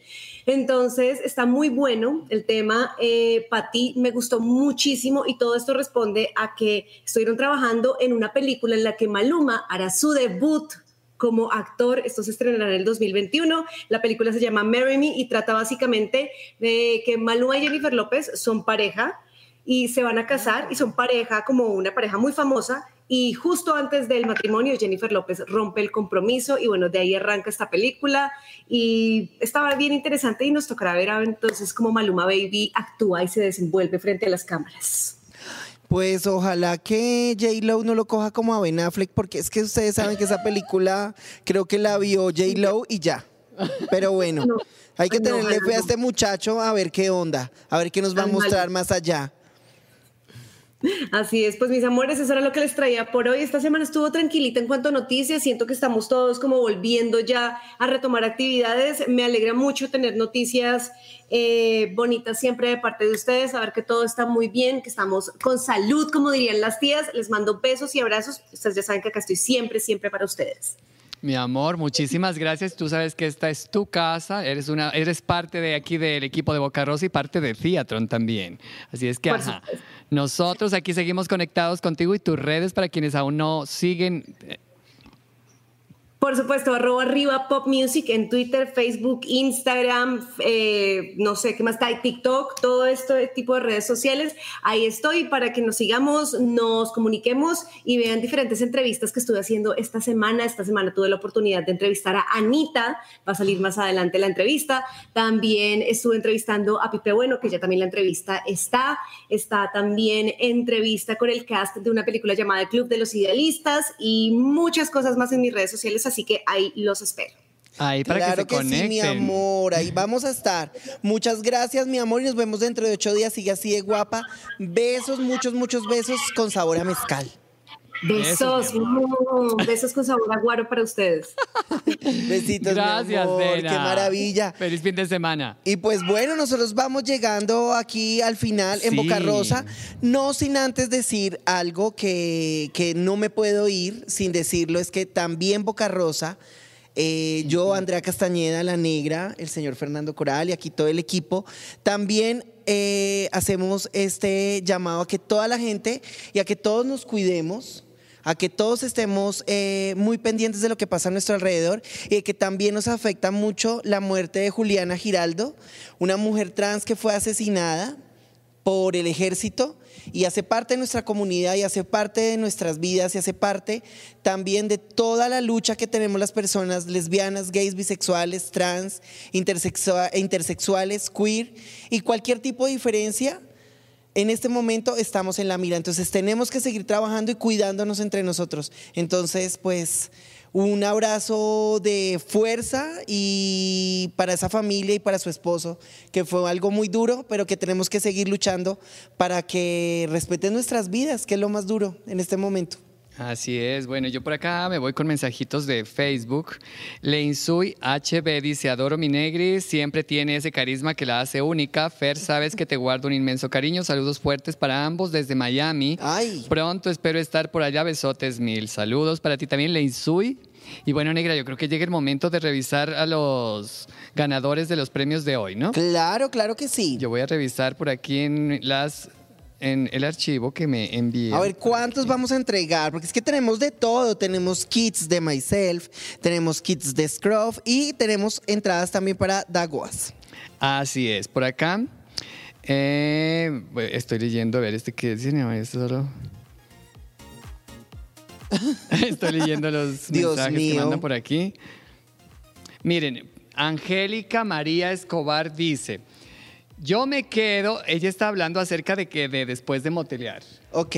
Entonces está muy bueno el tema. Eh, Pati me gustó muchísimo y todo esto responde a que estuvieron trabajando en una película en la que Maluma hará su debut como actor. Esto se estrenará en el 2021. La película se llama Marry Me y trata básicamente de que Maluma y Jennifer López son pareja y se van a casar y son pareja como una pareja muy famosa y justo antes del matrimonio Jennifer López rompe el compromiso y bueno, de ahí arranca esta película y estaba bien interesante y nos tocará ver a- entonces cómo Maluma Baby actúa y se desenvuelve frente a las cámaras. Pues ojalá que J-Lo no lo coja como a Ben Affleck, porque es que ustedes saben que esa película creo que la vio J-Lo y ya. Pero bueno, No, hay que tenerle fe a este muchacho a ver qué onda, a ver qué nos va a mostrar más allá. Así es, pues mis amores, eso era lo que les traía por hoy. Esta semana estuvo tranquilita en cuanto a noticias. Siento que estamos todos como volviendo ya a retomar actividades. Me alegra mucho tener noticias eh, bonitas siempre de parte de ustedes, saber que todo está muy bien, que estamos con salud, como dirían las tías. Les mando besos y abrazos. Ustedes ya saben que acá estoy siempre, siempre para ustedes. Mi amor, muchísimas gracias. Tú sabes que esta es tu casa. Eres una, eres parte de aquí del equipo de Boca Rosa y parte de Theatron también. Así es que, ajá. Nosotros aquí seguimos conectados contigo y tus redes para quienes aún no siguen. Por supuesto, arroba arriba pop music en Twitter, Facebook, Instagram, eh, no sé qué más está, TikTok, todo este tipo de redes sociales. Ahí estoy para que nos sigamos, nos comuniquemos y vean diferentes entrevistas que estuve haciendo esta semana. Esta semana tuve la oportunidad de entrevistar a Anita, va a salir más adelante la entrevista. También estuve entrevistando a Pipe Bueno, que ya también la entrevista está. Está también entrevista con el cast de una película llamada Club de los Idealistas y muchas cosas más en mis redes sociales así que ahí los espero. Ahí para claro que, se sí, mi amor, ahí vamos a estar. Muchas gracias, mi amor, y nos vemos dentro de ocho días. Sigue así de guapa. Besos, muchos, muchos besos con sabor a mezcal. Besos, besos, besos con sabor a guaro para ustedes. Besitos, Gracias, mi amor, Dena. qué maravilla. Feliz fin de semana. Y pues bueno, nosotros vamos llegando aquí al final en Sí. Boca Rosa, no sin antes decir algo que, que no me puedo ir sin decirlo, es que también Boca Rosa, eh, yo, Andrea Castañeda, La Negra, el señor Fernando Coral y aquí todo el equipo, también eh, hacemos este llamado a que toda la gente y a que todos nos cuidemos a que todos estemos eh, muy pendientes de lo que pasa a nuestro alrededor y que también nos afecta mucho la muerte de Juliana Giraldo, una mujer trans que fue asesinada por el ejército y hace parte de nuestra comunidad y hace parte de nuestras vidas y hace parte también de toda la lucha que tenemos las personas lesbianas, gays, bisexuales, trans, intersexua- intersexuales, queer y cualquier tipo de diferencia en este momento estamos en la mira, entonces tenemos que seguir trabajando y cuidándonos entre nosotros. Entonces, pues un abrazo de fuerza y para esa familia y para su esposo, que fue algo muy duro, pero que tenemos que seguir luchando para que respeten nuestras vidas, que es lo más duro en este momento. Así es. Bueno, yo por acá me voy con mensajitos de Facebook. Leinsui HB dice, adoro mi negri, siempre tiene ese carisma que la hace única. Fer, sabes que te guardo un inmenso cariño. Saludos fuertes para ambos desde Miami. Ay. Pronto espero estar por allá. Besotes mil. Saludos para ti también, Leinsui. Y bueno, negra, yo creo que llega el momento de revisar a los ganadores de los premios de hoy, ¿no? Claro, claro que sí. Yo voy a revisar por aquí en las en el archivo que me envié. A ver, ¿cuántos vamos a entregar? Porque es que tenemos de todo. Tenemos kits de Myself, tenemos kits de Scruff y tenemos entradas también para Dagoas. Así es, por acá. eh, estoy leyendo, a ver, este que es solo. estoy leyendo los Dios mensajes que mandan por aquí. Miren, Angélica María Escobar dice: Yo me quedo, ella está hablando acerca de que de después de motelear. Ok.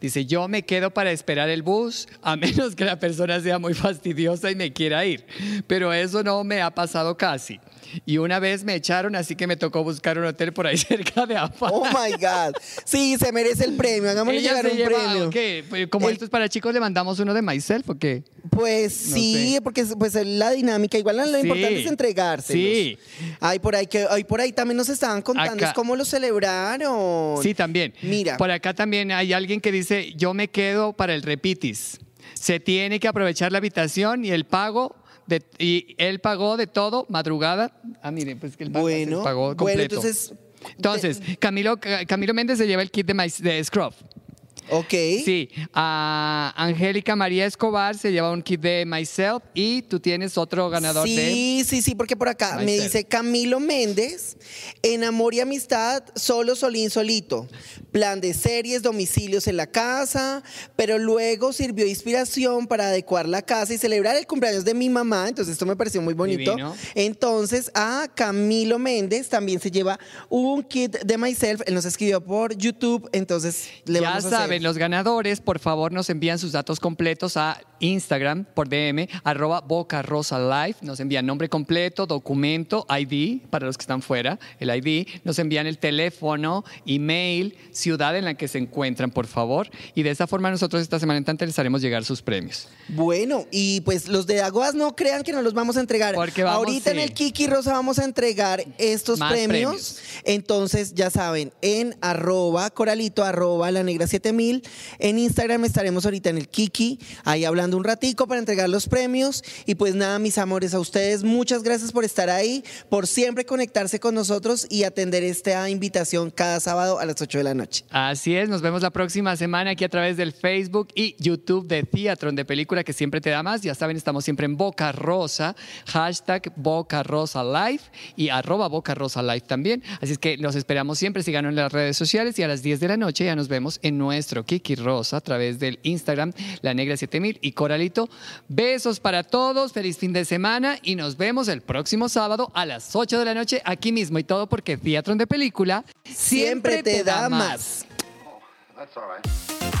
Dice, yo me quedo para esperar el bus, a menos que la persona sea muy fastidiosa y me quiera ir. Pero eso no me ha pasado casi. Y una vez me echaron, así que me tocó buscar un hotel por ahí cerca de AFA. Oh my God. Sí, se merece el premio. Hagámosle Ella llegar un lleva, premio. ¿qué? Pues, Como El- esto es para chicos, le mandamos uno de Myself, ¿o qué? Pues No sí, sé. porque es- pues es la dinámica. Igual lo Sí. importante es entregarse. Sí. Ay, por ahí que ay, por ahí también nos estaban contando Acá- cómo lo celebraron. Sí, también. Mira. Por acá también hay alguien que dice, yo me quedo para el repitis. Se tiene que aprovechar la habitación y el pago. De, y él pagó de todo, madrugada. Ah, mire, pues que pagó, Bueno, bueno, entonces Entonces, Camilo, Camilo Méndez se lleva el kit de, maíz- de Scruff. Ok. Sí, a Angélica María Escobar se lleva un kit de Myself y tú tienes otro ganador de... Sí, sí, sí, porque por acá me dice Camilo Méndez, en amor y amistad, solo solín solito. Plan de series, domicilios en la casa, pero luego sirvió de inspiración para adecuar la casa y celebrar el cumpleaños de mi mamá. Entonces esto me pareció muy bonito. Divino. Entonces a Camilo Méndez también se lleva un kit de Myself. Él nos escribió por YouTube, entonces le ya vamos a hacer. Los ganadores, por favor, nos envían sus datos completos a Instagram por DM, arroba Boca Rosa Live. Nos envían nombre completo, documento, ID, para los que están fuera, el ID. Nos envían el teléfono, email, ciudad en la que se encuentran, por favor. Y de esa forma nosotros esta semana entrante les haremos llegar sus premios. Bueno, y pues los de Aguas no crean que no los vamos a entregar. Porque vamos, Ahorita en el Kiki Rosa vamos a entregar estos premios. Entonces, ya saben, en arroba coralito, arroba la negra 7000 7000. En Instagram estaremos ahorita en el Kiki, ahí hablando un ratico para entregar los premios. Y pues nada, mis amores, a ustedes muchas gracias por estar ahí, por siempre conectarse con nosotros y atender esta invitación cada sábado a las 8 de la noche. Así es, nos vemos la próxima semana aquí a través del Facebook y YouTube de Theatron de Película que siempre te da más. Ya saben, estamos siempre en Boca Rosa, hashtag Boca Rosa Live y arroba Boca Rosa Live también. Así es que los esperamos siempre, síganos en las redes sociales y a las 10 de la noche ya nos vemos en nuestro Kiki Rosa a través del Instagram, La Negra 7000 y Coralito. Besos para todos, feliz fin de semana y nos vemos el próximo sábado a las 8 de la noche aquí mismo y todo porque Theatron de Película Siempre te da más. That's all right.